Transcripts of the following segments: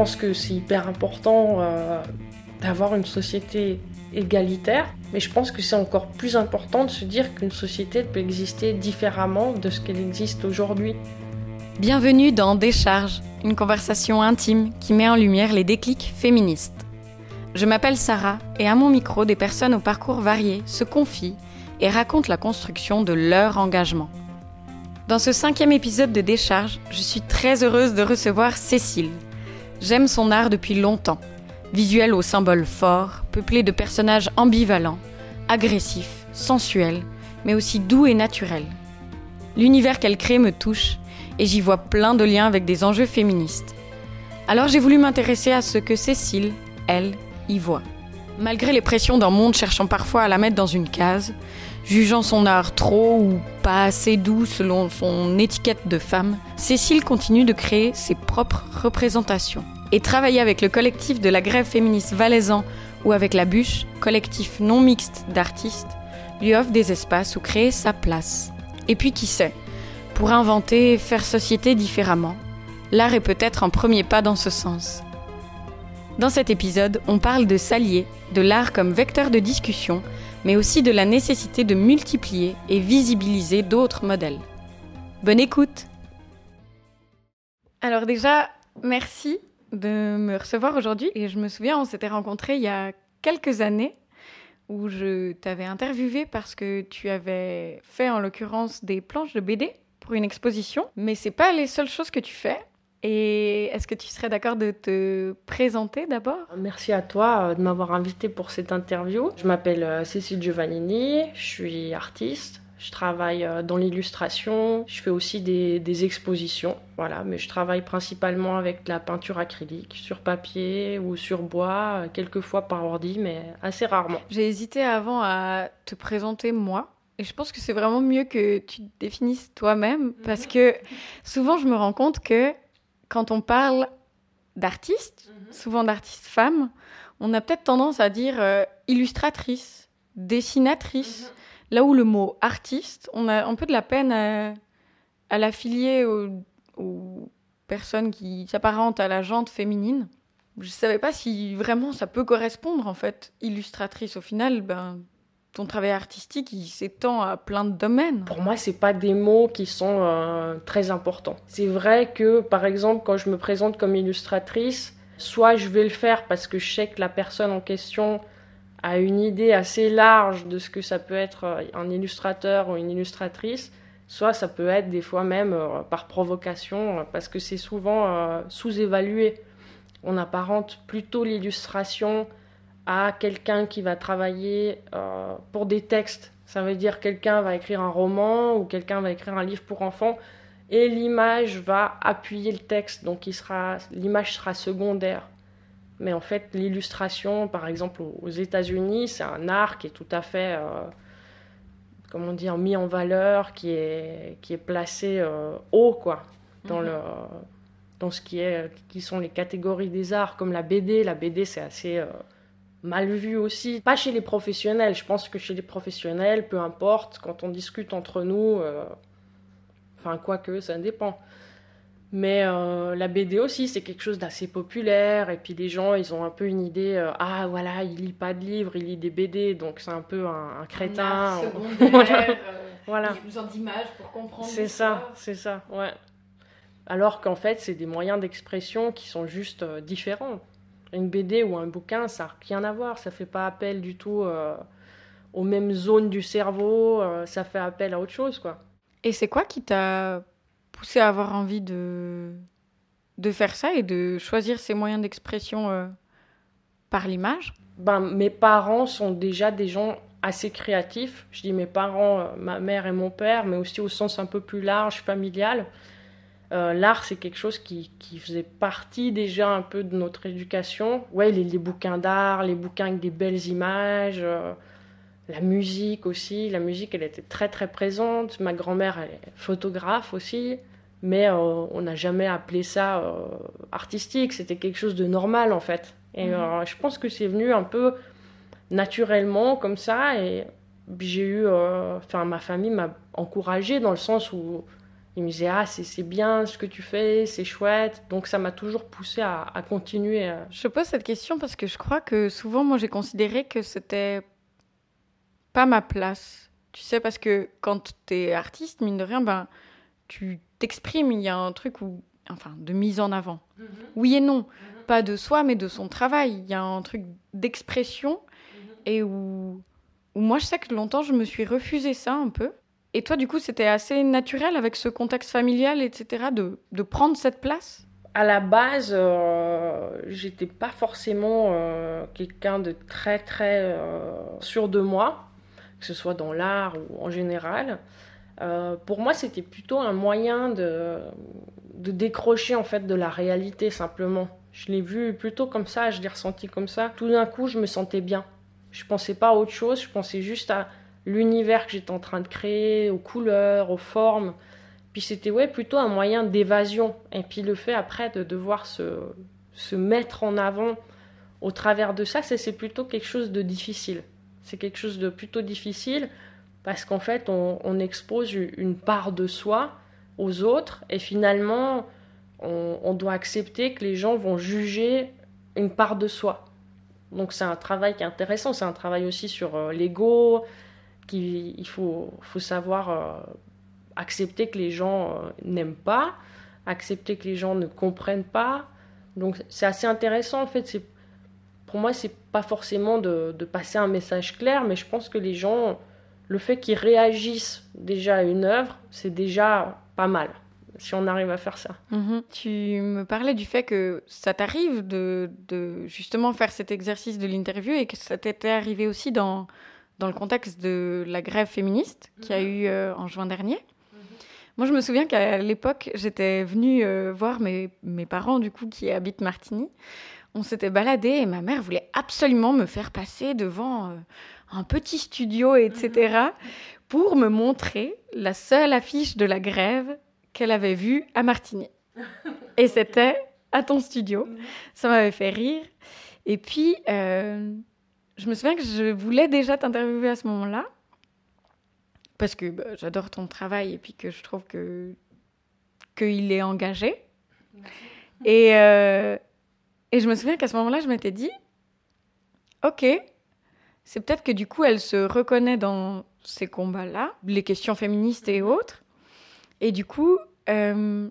pense que c'est hyper important euh, d'avoir une société égalitaire, mais je pense que c'est encore plus important de se dire qu'une société peut exister différemment de ce qu'elle existe aujourd'hui. Bienvenue dans Décharge, une conversation intime qui met en lumière les déclics féministes. Je m'appelle Sarah et à mon micro, des personnes au parcours varié se confient et racontent la construction de leur engagement. Dans ce cinquième épisode de Décharge, je suis très heureuse de recevoir Cécile. J'aime son art depuis longtemps. Visuel aux symboles forts, peuplé de personnages ambivalents, agressifs, sensuels, mais aussi doux et naturels. L'univers qu'elle crée me touche et j'y vois plein de liens avec des enjeux féministes. Alors j'ai voulu m'intéresser à ce que Cécile, elle, y voit. Malgré les pressions d'un monde cherchant parfois à la mettre dans une case, jugeant son art trop ou pas assez doux selon son étiquette de femme, Cécile continue de créer ses propres représentations. Et travailler avec le collectif de la grève féministe valaisan ou avec la bûche, collectif non mixte d'artistes, lui offre des espaces où créer sa place. Et puis qui sait, pour inventer, faire société différemment, l'art est peut-être un premier pas dans ce sens. Dans cet épisode, on parle de s'allier, de l'art comme vecteur de discussion, mais aussi de la nécessité de multiplier et visibiliser d'autres modèles. Bonne écoute Alors déjà, merci de me recevoir aujourd'hui. Et je me souviens, on s'était rencontrés il y a quelques années où je t'avais interviewé parce que tu avais fait en l'occurrence des planches de BD pour une exposition, mais c'est pas les seules choses que tu fais. Et est-ce que tu serais d'accord de te présenter d'abord? Merci à toi euh, de m'avoir invité pour cette interview. Je m'appelle euh, Cécile Giovannini, je suis artiste. Je travaille euh, dans l'illustration, je fais aussi des, des, expositions, voilà, mais je travaille principalement avec de la peinture acrylique, sur papier ou sur bois, quelques fois par ordi, mais assez rarement. J'ai hésité avant à te présenter moi, et je pense que c'est vraiment mieux que tu te définisses toi-même, parce que souvent je me rends compte que quand on parle d'artistes, -hmm. souvent d'artistes femmes, on a peut-être tendance à dire euh, illustratrice, dessinatrice, -hmm. là où le mot artiste, on a un peu de la peine à, à l'affilier aux, aux, personnes qui s'apparentent à la jante féminine. Je ne savais pas si vraiment ça peut correspondre en fait. Illustratrice, au final, ben, ton travail artistique, s'étend à plein de domaines. Pour moi, c'est pas des mots qui sont euh, très importants. C'est vrai que, par exemple, quand je me présente comme illustratrice, soit je vais le faire parce que je sais que la personne en question a une idée assez large de ce que ça peut être euh, un illustrateur ou une illustratrice, soit ça peut être des fois même euh, par provocation, parce que c'est souvent sous-évalué. On apparente plutôt l'illustration à quelqu'un qui va travailler euh, pour des textes. Ça veut dire quelqu'un va écrire un roman ou quelqu'un va écrire un livre pour enfants et l'image va appuyer le texte, donc l'image sera secondaire. Mais en fait, l'illustration, par exemple aux États-Unis, c'est un art qui est tout à fait, euh, comment dire, mis en valeur, qui est, qui est placé euh, haut, quoi, dans, mm -hmm. le, dans ce qui, est, qui sont les catégories des arts, comme la BD. La BD, c'est assez euh, mal vu aussi. Pas chez les professionnels. Je pense que chez les professionnels, peu importe, quand on discute entre nous, euh, enfin, quoique, ça dépend. Mais euh, la BD aussi, c'est quelque chose d'assez populaire. Et puis les gens, ils ont un peu une idée euh, ah voilà, il lit pas de livres, il lit des BD, donc c'est un peu un, un crétin. Un voilà. voilà. Il a besoin d'images pour comprendre. C'est ça, c'est ça, ouais. Alors qu'en fait, c'est des moyens d'expression qui sont juste euh, différents. Une BD ou un bouquin, ça n'a rien à voir. Ça fait pas appel du tout euh, aux mêmes zones du cerveau. Euh, ça fait appel à autre chose, quoi. Et c'est quoi qui t'a poussé à avoir envie de de faire ça et de choisir ces moyens d'expression euh, par l'image? Ben, Mes parents sont déjà des gens assez créatifs. Je dis mes parents, ma mère et mon père, mais aussi au sens un peu plus large, familial. Euh, L'art, c'est quelque chose qui, qui, faisait partie déjà un peu de notre éducation. Ouais, les, les bouquins d'art, les bouquins avec des belles images, euh, la musique aussi. La musique, elle était très très présente. Ma grand-mère, elle est photographe aussi mais euh, on n'a jamais appelé ça artistique, c'était quelque chose de normal en fait. Et mmh. euh, je pense que c'est venu un peu naturellement comme ça, et j'ai eu, enfin ma famille m'a encouragée dans le sens où il me disait ah c'est bien ce que tu fais, c'est chouette. Donc ça m'a toujours poussé à, à continuer. Je pose cette question parce que je crois que souvent moi j'ai considéré que c'était pas ma place. Tu sais parce que quand tu es artiste mine de rien ben tu t'exprimes, il y a un truc où enfin de mise en avant. Mhm. Oui et non, mhm. pas de soi mais de son travail. Il y a un truc d'expression mhm. et où, où moi je sais que longtemps je me suis refusé ça un peu et toi, du coup, c'était assez naturel avec ce contexte familial, etc., de, prendre cette place? À la base, euh, j'étais pas forcément euh, quelqu'un de très, très euh, sûr de moi, que ce soit dans l'art ou en général. Euh, pour moi, c'était plutôt un moyen de, de décrocher en fait de la réalité simplement. Je l'ai vu plutôt comme ça, je l'ai ressenti comme ça. Tout d'un coup, je me sentais bien. Je pensais pas à autre chose, je pensais juste à l'univers que j'étais en train de créer, aux couleurs, aux formes. Puis c'était ouais, plutôt un moyen d'évasion. Et puis le fait après de devoir se, se mettre en avant au travers de ça, c'est plutôt quelque chose de difficile. C'est quelque chose de plutôt difficile parce qu'en fait, on, expose une part de soi aux autres et finalement, on, on doit accepter que les gens vont juger une part de soi. Donc c'est un travail qui est intéressant, c'est un travail aussi sur euh, l'ego, il faut, savoir euh, accepter que les gens euh, n'aiment pas, accepter que les gens ne comprennent pas. Donc c'est assez intéressant en fait. Pour moi, c'est pas forcément de, passer un message clair, mais je pense que les gens, le fait qu'ils réagissent déjà à une œuvre, c'est déjà pas mal si on arrive à faire ça. Mhm. Tu me parlais du fait que ça t'arrive de, de, justement faire cet exercice de l'interview et que ça t'était arrivé aussi dans, dans le contexte de la grève féministe qui a mhm. eu euh, en juin dernier. Mhm. Moi, je me souviens qu'à l'époque, j'étais venue euh, voir mes, mes, parents, du coup, qui habitent Martigny. On s'était baladé et ma mère voulait absolument me faire passer devant euh, un petit studio, etc., mhm. pour me montrer la seule affiche de la grève qu'elle avait vue à Martigny. Et c'était à ton studio. Ça m'avait fait rire. Et puis, je me souviens que je voulais déjà t'interviewer à ce moment-là, parce que bah, j'adore ton travail et puis que je trouve que qu'il est engagé. Et, euh, et je me souviens qu'à ce moment-là, je m'étais dit, ok, c'est peut-être que du coup, elle se reconnaît dans ces combats-là, les questions féministes et autres. Et du coup, euh,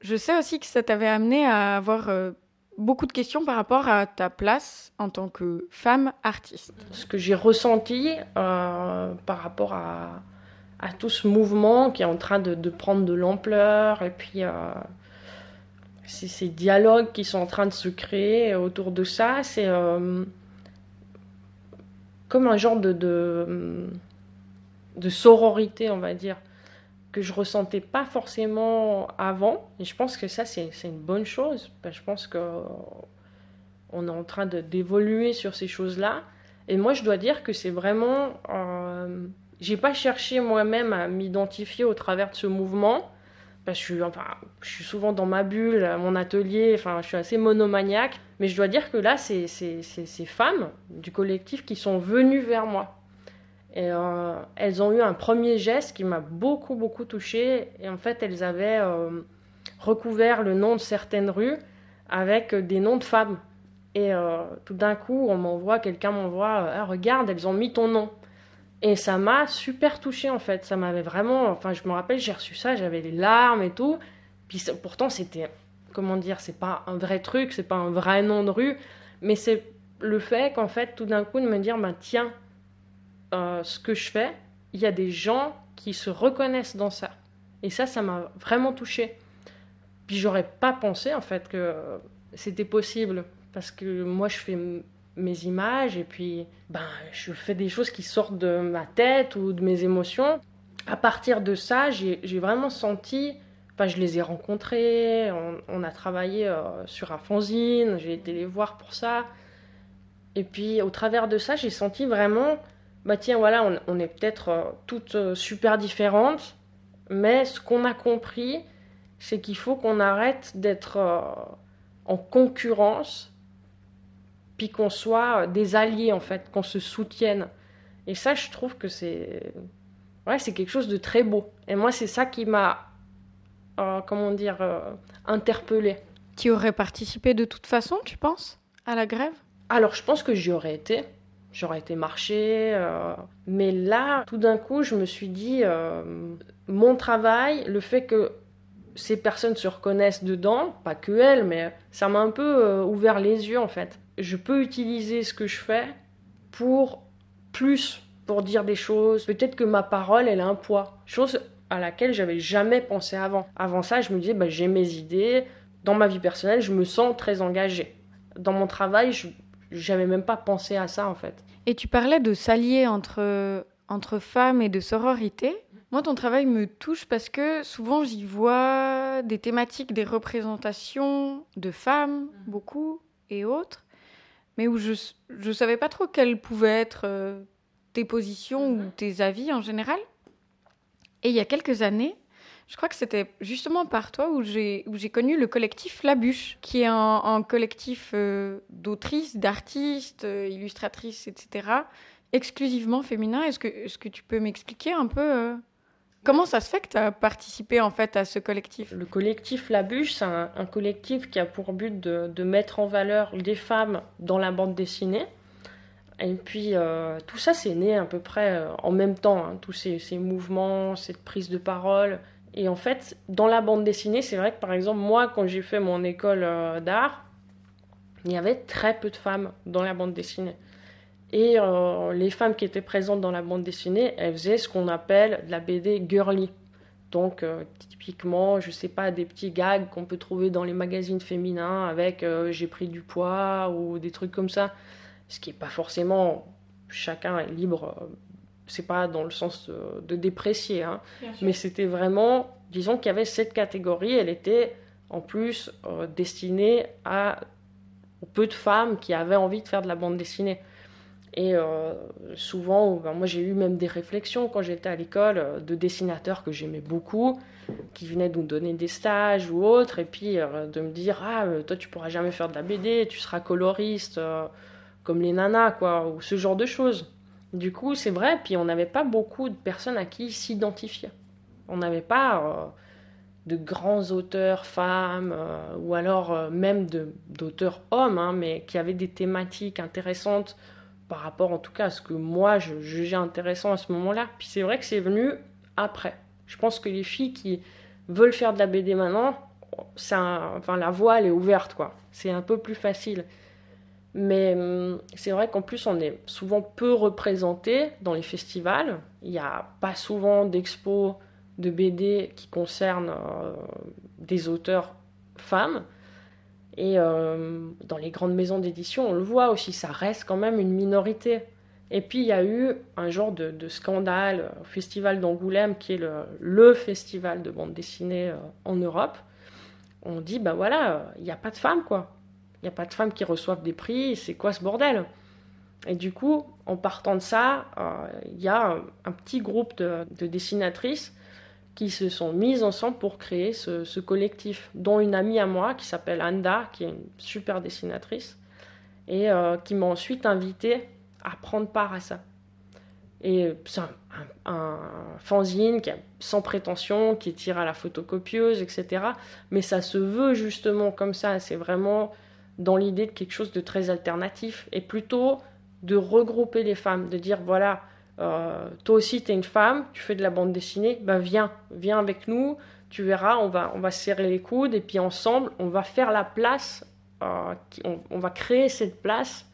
je sais aussi que ça t'avait amené à avoir euh, beaucoup de questions par rapport à ta place en tant que femme artiste. Ce que j'ai ressenti euh, par rapport à, tout ce mouvement qui est en train de, prendre de l'ampleur et puis euh, ces dialogues qui sont en train de se créer autour de ça, c'est euh, comme un genre de sororité, on va dire que je ressentais pas forcément avant. Et je pense que ça, c'est une bonne chose. Je pense qu'on est en train d'évoluer sur ces choses-là. Et moi, je dois dire que c'est vraiment... Euh, j'ai pas cherché moi-même à m'identifier au travers de ce mouvement. Parce que je suis, enfin, je suis souvent dans ma bulle, à mon atelier, enfin, je suis assez monomaniaque. Mais je dois dire que là, c'est ces femmes du collectif qui sont venues vers moi. Et euh, elles ont eu un premier geste qui m'a beaucoup, beaucoup touchée. Et en fait, elles avaient euh, recouvert le nom de certaines rues avec des noms de femmes. Et euh, tout d'un coup, on m'envoie, quelqu'un m'envoie, ah, regarde, elles ont mis ton nom. Et ça m'a super touchée en fait. Ça m'avait vraiment. Enfin, je me rappelle, j'ai reçu ça, j'avais les larmes et tout. Puis pourtant, c'était. Comment dire C'est pas un vrai truc, c'est pas un vrai nom de rue. Mais c'est le fait qu'en fait, tout d'un coup, de me dire, bah tiens, euh, ce que je fais, il y a des gens qui se reconnaissent dans ça. Et ça, ça m'a vraiment touchée. Puis j'aurais pas pensé en fait que c'était possible parce que moi je fais mes images et puis ben je fais des choses qui sortent de ma tête ou de mes émotions. À partir de ça, j'ai vraiment senti Enfin, je les ai rencontrés, on, a travaillé euh, sur un fanzine, j'ai été les voir pour ça. Et puis, au travers de ça, j'ai senti vraiment bah tiens, voilà, on, est peut-être euh, toutes euh, super différentes, mais ce qu'on a compris, c'est qu'il faut qu'on arrête d'être euh, en concurrence, puis qu'on soit des alliés, en fait, qu'on se soutienne. Et ça, je trouve que c'est ouais, c'est quelque chose de très beau. Et moi, c'est ça qui m'a, euh, comment dire, euh, interpellée. Tu aurais participé de toute façon, tu penses, à la grève? Alors, je pense que j'y aurais été. J'aurais été marcher. euh, mais là, tout d'un coup, je me suis dit, euh, mon travail, le fait que ces personnes se reconnaissent dedans, pas que elles, mais ça m'a un peu euh, ouvert les yeux en fait. Je peux utiliser ce que je fais pour plus, pour dire des choses. Peut-être que ma parole, elle a un poids. Chose à laquelle j'avais jamais pensé avant. Avant ça, je me disais, bah, j'ai mes idées. Dans ma vie personnelle, je me sens très engagée. Dans mon travail, je j'avais même pas pensé à ça en fait. Et tu parlais de s'allier entre, entre femmes et de sororité. Moi, ton travail me touche parce que souvent j'y vois des thématiques, des représentations de femmes, beaucoup, et autres, mais où je ne savais pas trop quelles pouvaient être euh, tes positions ou tes avis en général. Et il y a quelques années, je crois que c'était justement par toi où j'ai connu le collectif La Bûche, qui est un, collectif euh, d'autrices, d'artistes, euh, illustratrices, etc., exclusivement féminin. Est-ce que, est que tu peux m'expliquer un peu euh, comment ça se fait que tu as participé en fait à ce collectif? Le collectif La Bûche, c'est un, collectif qui a pour but de, mettre en valeur des femmes dans la bande dessinée. Et puis euh, tout ça, c'est né à peu près en même temps, hein, tous ces mouvements, cette prise de parole. Et en fait, dans la bande dessinée, c'est vrai que par exemple, moi, quand j'ai fait mon école euh, d'art, il y avait très peu de femmes dans la bande dessinée. Et euh, les femmes qui étaient présentes dans la bande dessinée, elles faisaient ce qu'on appelle de la BD girly. Donc, euh, typiquement, je sais pas, des petits gags qu'on peut trouver dans les magazines féminins avec j'ai pris du poids ou des trucs comme ça. Ce qui est pas forcément. Chacun est libre. C'est pas dans le sens euh, de déprécier, hein. mais c'était vraiment, disons qu'il y avait cette catégorie, elle était en plus euh, destinée à aux peu de femmes qui avaient envie de faire de la bande dessinée. Et euh, souvent, ben, moi j'ai eu même des réflexions quand j'étais à l'école de dessinateurs que j'aimais beaucoup, qui venaient nous donner des stages ou autres, et puis euh, de me dire Ah, toi tu pourras jamais faire de la BD, tu seras coloriste comme les nanas, quoi, ou ce genre de choses. Du coup, c'est vrai, puis on n'avait pas beaucoup de personnes à qui s'identifier. On n'avait pas euh, de grands auteurs femmes, euh, ou alors euh, même d'auteurs hommes, hein, mais qui avaient des thématiques intéressantes par rapport en tout cas à ce que moi je jugeais intéressant à ce moment-là. Puis c'est vrai que c'est venu après. Je pense que les filles qui veulent faire de la BD maintenant, un- enfin, la voie elle est ouverte, quoi. C'est un peu plus facile. Mais hum, c'est vrai qu'en plus, on est souvent peu représenté dans les festivals. Il n'y a pas souvent d'expos de BD qui concernent euh, des auteurs femmes. Et euh, dans les grandes maisons d'édition, on le voit aussi, ça reste quand même une minorité. Et puis il y a eu un genre de, scandale au Festival d'Angoulême, qui est le, le festival de bande dessinée euh, en Europe. On dit, bah voilà, euh, il n'y a pas de femmes, quoi. N'y a pas de femmes qui reçoivent des prix, c'est quoi ce bordel? Et du coup, en partant de ça, euh, il y a un, petit groupe de, de dessinatrices qui se sont mises ensemble pour créer ce, collectif, dont une amie à moi qui s'appelle Anda, qui est une super dessinatrice, et euh, qui m'a ensuite invitée à prendre part à ça. Et c'est un, fanzine qui est sans prétention, qui tire à la photocopieuse, etc. Mais ça se veut justement comme ça. C'est vraiment dans l'idée de quelque chose de très alternatif et plutôt de regrouper les femmes, de dire voilà, euh, toi aussi tu es une femme, tu fais de la bande dessinée, ben viens, viens avec nous, tu verras, on va, on va se serrer les coudes et puis ensemble on va faire la place, euh, on, va créer cette place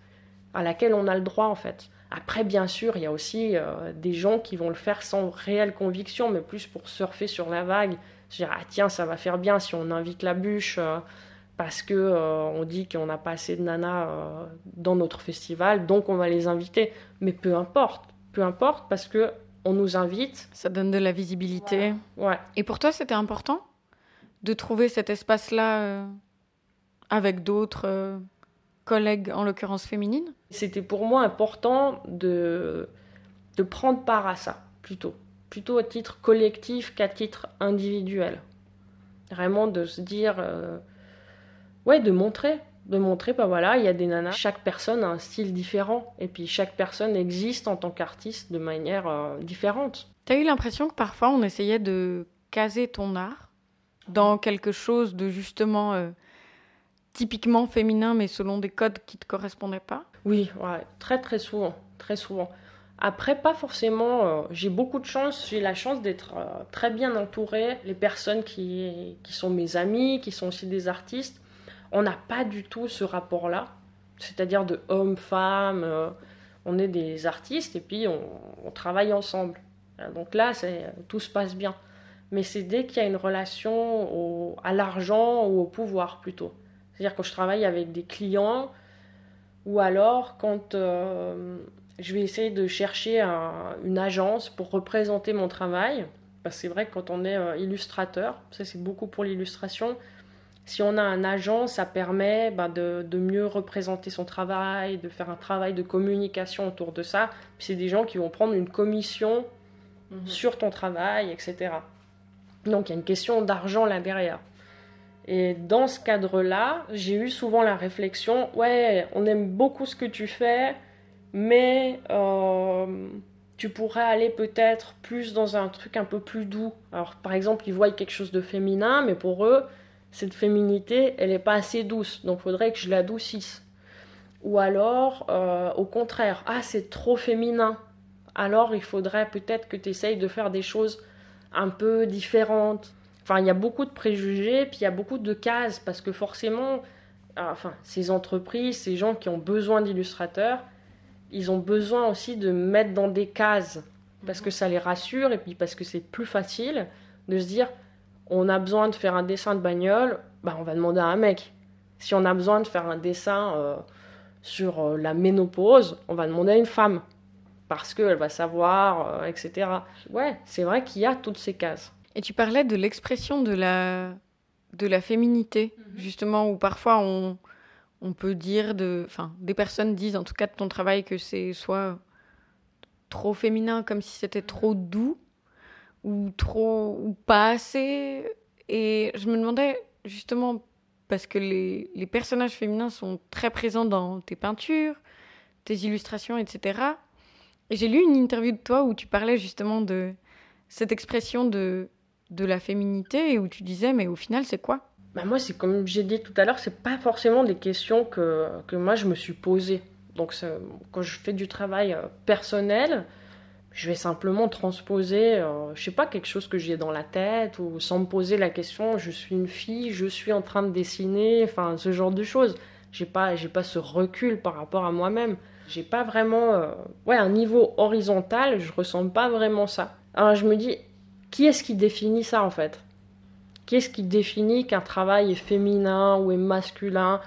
à laquelle on a le droit en fait. Après, bien sûr, il y a aussi euh, des gens qui vont le faire sans réelle conviction, mais plus pour surfer sur la vague. Se dire, ah tiens, ça va faire bien si on invite la bûche parce que euh, on dit qu'on n'a pas assez de nanas euh, dans notre festival, donc on va les inviter. Mais peu importe, peu importe, parce que on nous invite. Ça donne de la visibilité. Ouais. Et pour toi, c'était important de trouver cet espace-là euh, avec d'autres collègues, en l'occurrence féminines? C'était pour moi important de, de prendre part à ça, plutôt. Plutôt à titre collectif qu'à titre individuel. Vraiment de se dire. Ouais, de montrer. De montrer, bah voilà, il y a des nanas. Chaque personne a un style différent. Et puis chaque personne existe en tant qu'artiste de manière euh, différente. Tu as eu l'impression que parfois on essayait de caser ton art dans quelque chose de justement euh, typiquement féminin, mais selon des codes qui ne te correspondaient pas? Oui, ouais, très très souvent, très souvent. Après, pas forcément. Euh, j'ai beaucoup de chance. J'ai la chance d'être euh, très bien entourée. Les personnes qui, qui sont mes amis, qui sont aussi des artistes, on n'a pas du tout ce rapport-là. C'est-à-dire de homme-femme. Euh, on est des artistes et puis on, travaille ensemble. Donc là, tout se passe bien. Mais c'est dès qu'il y a une relation au, à l'argent ou au pouvoir plutôt. C'est-à-dire quand je travaille avec des clients ou alors quand je vais essayer de chercher une agence pour représenter mon travail. Parce que c'est vrai que quand on est euh, illustrateur, ça c'est beaucoup pour l'illustration, si on a un agent, ça permet bah, de, mieux représenter son travail, de faire un travail de communication autour de ça. Puis c'est des gens qui vont prendre une commission mhm. sur ton travail, etc. Donc il y a une question d'argent là derrière. Et dans ce cadre-là, j'ai eu souvent la réflexion, ouais, on aime beaucoup ce que tu fais, mais euh, tu pourrais aller peut-être plus dans un truc un peu plus doux. Alors par exemple, ils voient quelque chose de féminin, mais pour eux, cette féminité, elle n'est pas assez douce, donc il faudrait que je l'adoucisse. Ou alors, euh, au contraire, ah c'est trop féminin, alors il faudrait peut-être que tu essayes de faire des choses un peu différentes. Enfin, il y a beaucoup de préjugés, puis il y a beaucoup de cases, parce que forcément, enfin, ces entreprises, ces gens qui ont besoin d'illustrateurs, ils ont besoin aussi de mettre dans des cases. Parce que ça les rassure et puis parce que c'est plus facile de se dire on a besoin de faire un dessin de bagnole, bah on va demander à un mec. Si on a besoin de faire un dessin euh, sur euh, la ménopause, on va demander à une femme parce qu'elle va savoir, euh, etc. Ouais, c'est vrai qu'il y a toutes ces cases. Et tu parlais de l'expression de la, de la féminité, mhm. justement, où parfois on, on peut dire de, enfin, des personnes disent en tout cas de ton travail que c'est soit trop féminin, comme si c'était trop doux, ou trop, ou pas assez. Et je me demandais justement parce que les, personnages féminins sont très présents dans tes peintures, tes illustrations, etc. Et j'ai lu une interview de toi où tu parlais justement de cette expression de, de la féminité et où tu disais mais au final c'est quoi? Bah moi, c'est comme j'ai dit tout à l'heure, c'est pas forcément des questions que, que moi je me suis posées. Donc, quand je fais du travail euh, personnel, je vais simplement transposer, euh, je sais pas, quelque chose que j'ai dans la tête ou sans me poser la question, je suis une fille, je suis en train de dessiner, enfin, ce genre de choses. J'ai pas, j'ai pas ce recul par rapport à moi-même. J'ai pas vraiment, euh, ouais, un niveau horizontal, je ressens pas vraiment ça. Alors, je me dis, qui est-ce qui définit ça en fait? Qu'est-ce qui définit qu'un travail est féminin ou est masculin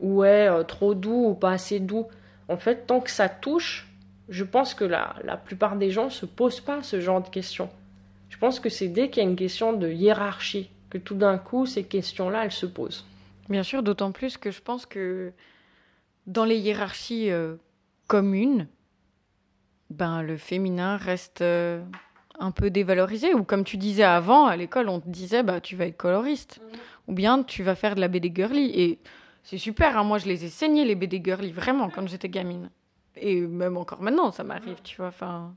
ou est euh, trop doux ou pas assez doux? En fait, tant que ça touche, je pense que la, la plupart des gens ne se posent pas ce genre de questions. Je pense que c'est dès qu'il y a une question de hiérarchie que tout d'un coup, ces questions-là, elles se posent. Bien sûr, d'autant plus que je pense que dans les hiérarchies euh, communes, ben, le féminin reste euh, un peu dévalorisé. Ou comme tu disais avant, à l'école, on te disait, bah, tu vas être coloriste. Mhm. Ou bien tu vas faire de la BD girly. Et c'est super, hein. moi je les ai saignés, les BD girly, vraiment, quand j'étais gamine. Et même encore maintenant, ça m'arrive, tu vois. Enfin,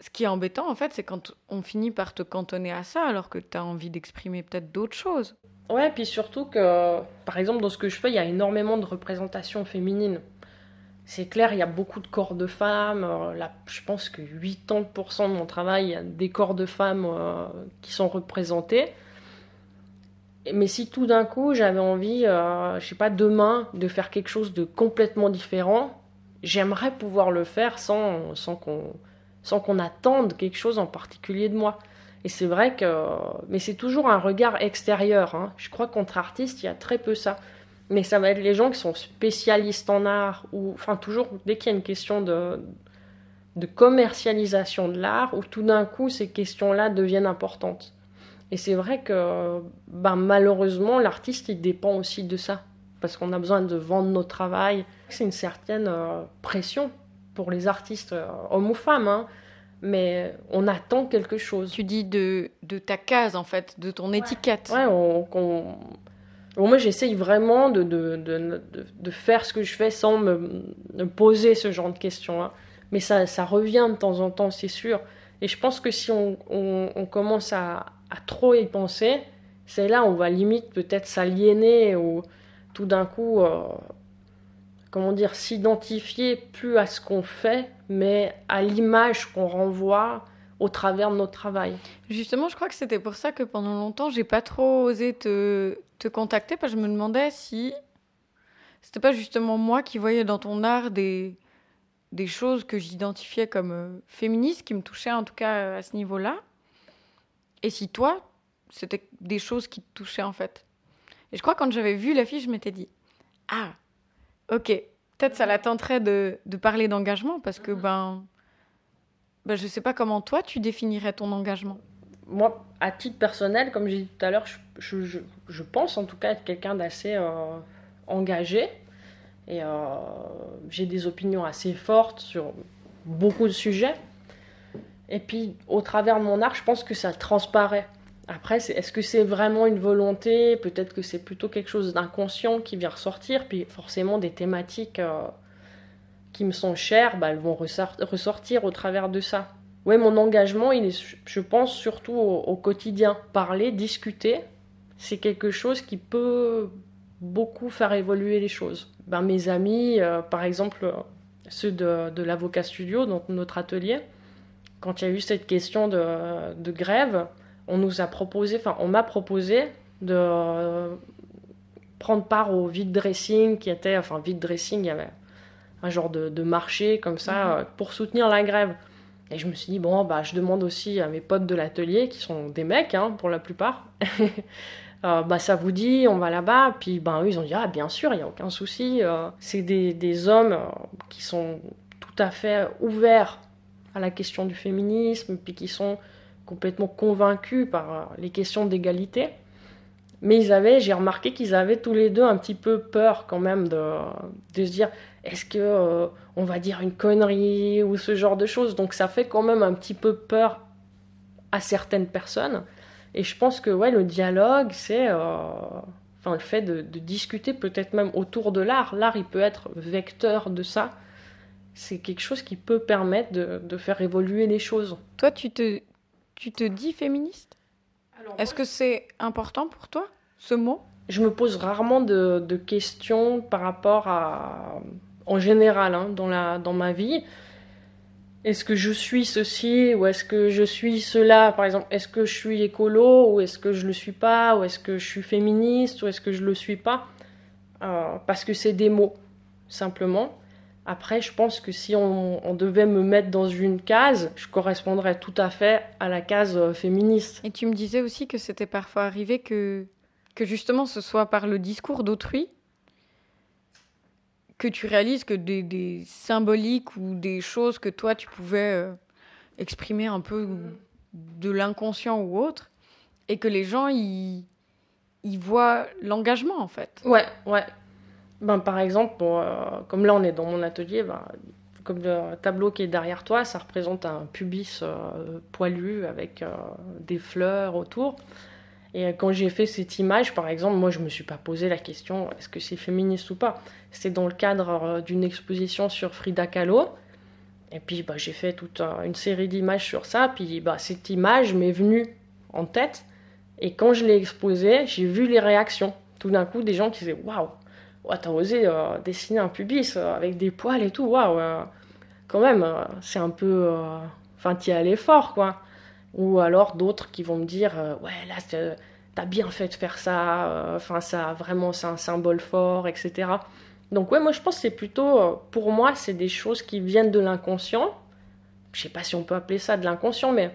ce qui est embêtant, en fait, c'est quand on finit par te cantonner à ça, alors que tu as envie d'exprimer peut-être d'autres choses. Ouais, puis surtout que, par exemple, dans ce que je fais, il y a énormément de représentations féminines. C'est clair, il y a beaucoup de corps de femmes. Euh, là, je pense que 80% de mon travail, il y a des corps de femmes euh, qui sont représentés. Mais si tout d'un coup j'avais envie, euh, je sais pas, demain, de faire quelque chose de complètement différent, j'aimerais pouvoir le faire sans, sans qu'on sans qu'on attende quelque chose en particulier de moi. Et c'est vrai que... Mais c'est toujours un regard extérieur. Hein. Je crois qu'entre artistes, il y a très peu ça mais ça va être les gens qui sont spécialistes en art, ou enfin toujours dès qu'il y a une question de, de commercialisation de l'art, où tout d'un coup ces questions-là deviennent importantes. Et c'est vrai que ben, malheureusement l'artiste il dépend aussi de ça, parce qu'on a besoin de vendre nos travail. C'est une certaine euh, pression pour les artistes, euh, hommes ou femmes, hein, mais on attend quelque chose. Tu dis de, de ta case en fait, de ton étiquette. Ouais, on moi, j'essaye vraiment de, de, de, de, faire ce que je fais sans me, me poser ce genre de questions. Hein. Mais ça, ça, revient de temps en temps, c'est sûr. Et je pense que si on, commence à, trop y penser, c'est là où on va limite peut-être s'aliéner ou tout d'un coup, euh, comment dire, s'identifier plus à ce qu'on fait, mais à l'image qu'on renvoie au travers de notre travail. Justement, je crois que c'était pour ça que pendant longtemps, j'ai pas trop osé te, te contacter parce que je me demandais si c'était pas justement moi qui voyais dans ton art des, des choses que j'identifiais comme euh, féministes, qui me touchaient en tout cas à ce niveau-là. Et si toi, c'était des choses qui te touchaient en fait. Et je crois que quand j'avais vu la fille, je m'étais dit Ah, ok, peut-être ça la tenterait de, de parler d'engagement parce que ben, ben, je sais pas comment toi tu définirais ton engagement. Moi, à titre personnel, comme j'ai dit tout à l'heure, je, je, je, pense en tout cas être quelqu'un d'assez euh, engagé. Et euh, j'ai des opinions assez fortes sur beaucoup de sujets. Et puis, au travers de mon art, je pense que ça transparaît. Après, est-ce que c'est vraiment une volonté? Peut-être que c'est plutôt quelque chose d'inconscient qui vient ressortir. Puis forcément, des thématiques euh, qui me sont chères, bah, elles vont ressortir au travers de ça. Ouais, mon engagement, il est, je pense, surtout au quotidien. Parler, discuter, c'est quelque chose qui peut beaucoup faire évoluer les choses. Ben, mes amis, euh, par exemple, ceux de, l'avocat studio, donc notre atelier, quand il y a eu cette question de grève, on nous a proposé, enfin, on m'a proposé de euh, prendre part au vide dressing qui était, enfin, vide dressing, il y avait un genre de, de marché comme ça mhm. pour soutenir la grève. Et je me suis dit, bon, bah, je demande aussi à mes potes de l'atelier, qui sont des mecs hein, pour la plupart, Euh, bah, ça vous dit, on va là-bas. Puis ben, eux, ils ont dit, ah, bien sûr, il n'y a aucun souci. Euh, c'est des, des, hommes euh, qui sont tout à fait ouverts à la question du féminisme, puis qui sont complètement convaincus par les questions d'égalité. Mais ils avaient, j'ai remarqué qu'ils avaient tous les deux un petit peu peur quand même de, de se dire, est-ce que on va dire une connerie ou ce genre de choses? Donc ça fait quand même un petit peu peur à certaines personnes. Et je pense que ouais, le dialogue, c'est euh, le fait de, discuter peut-être même autour de l'art. L'art, il peut être vecteur de ça. C'est quelque chose qui peut permettre de, faire évoluer les choses. Toi, tu te, tu te dis féministe? Est-ce que c'est important pour toi, ce mot? Je me pose rarement de, questions par rapport à... En général, hein, dans, la, dans ma vie. Est-ce que je suis ceci ou est-ce que je suis cela? Par exemple, est-ce que je suis écolo ou est-ce que je le suis pas? Ou est-ce que je suis féministe ou est-ce que je le suis pas? Euh, Parce que c'est des mots, simplement. Après, je pense que si on, devait me mettre dans une case, je correspondrais tout à fait à la case euh, féministe. Et tu me disais aussi que c'était parfois arrivé que, que justement ce soit par le discours d'autrui que tu réalises que des, symboliques ou des choses que toi tu pouvais euh, exprimer un peu de l'inconscient ou autre, et que les gens ils, voient l'engagement en fait. Ouais, ouais. Ben, par exemple, euh, comme là on est dans mon atelier, ben, comme le tableau qui est derrière toi, ça représente un pubis euh, poilu avec des fleurs autour. Et quand j'ai fait cette image, par exemple, moi je me suis pas posé la question est-ce que c'est féministe ou pas? C'est dans le cadre euh, d'une exposition sur Frida Kahlo. Et puis bah, j'ai fait toute une série d'images sur ça. Puis bah, cette image m'est venue en tête. Et quand je l'ai exposée, j'ai vu les réactions. Tout d'un coup, des gens qui disaient Waouh, t'as osé euh, dessiner un pubis euh, avec des poils et tout. Waouh, quand même, c'est un peu. Enfin, t'y allais fort, quoi. Ou alors d'autres qui vont me dire Ouais, là, t'as bien fait de faire ça. Enfin, ça, vraiment, c'est un symbole fort, etc. Donc ouais, moi je pense que c'est plutôt, euh, pour moi, c'est des choses qui viennent de l'inconscient. Je sais pas si on peut appeler ça de l'inconscient, mais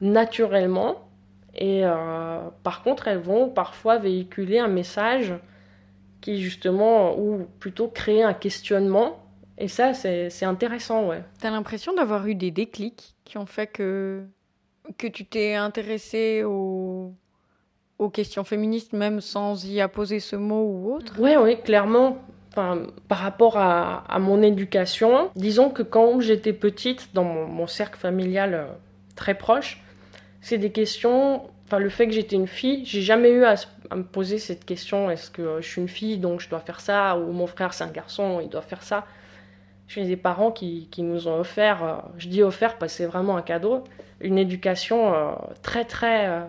naturellement. Et euh, par contre, elles vont parfois véhiculer un message qui justement, ou plutôt créer un questionnement. Et ça, c'est intéressant, ouais. T'as l'impression d'avoir eu des déclics qui ont fait que, que tu t'es intéressé aux, aux questions féministes, même sans y apposer ce mot ou autre? Oui, oui, clairement par rapport à, mon éducation, disons que quand j'étais petite, dans mon, cercle familial euh, très proche, c'est des questions. Enfin, le fait que j'étais une fille, j'ai jamais eu à, me poser cette question est-ce que je suis une fille donc je dois faire ça ou mon frère c'est un garçon il doit faire ça. J'ai des parents qui, qui, nous ont offert, euh, je dis offert parce que c'est vraiment un cadeau, une éducation euh, très très euh,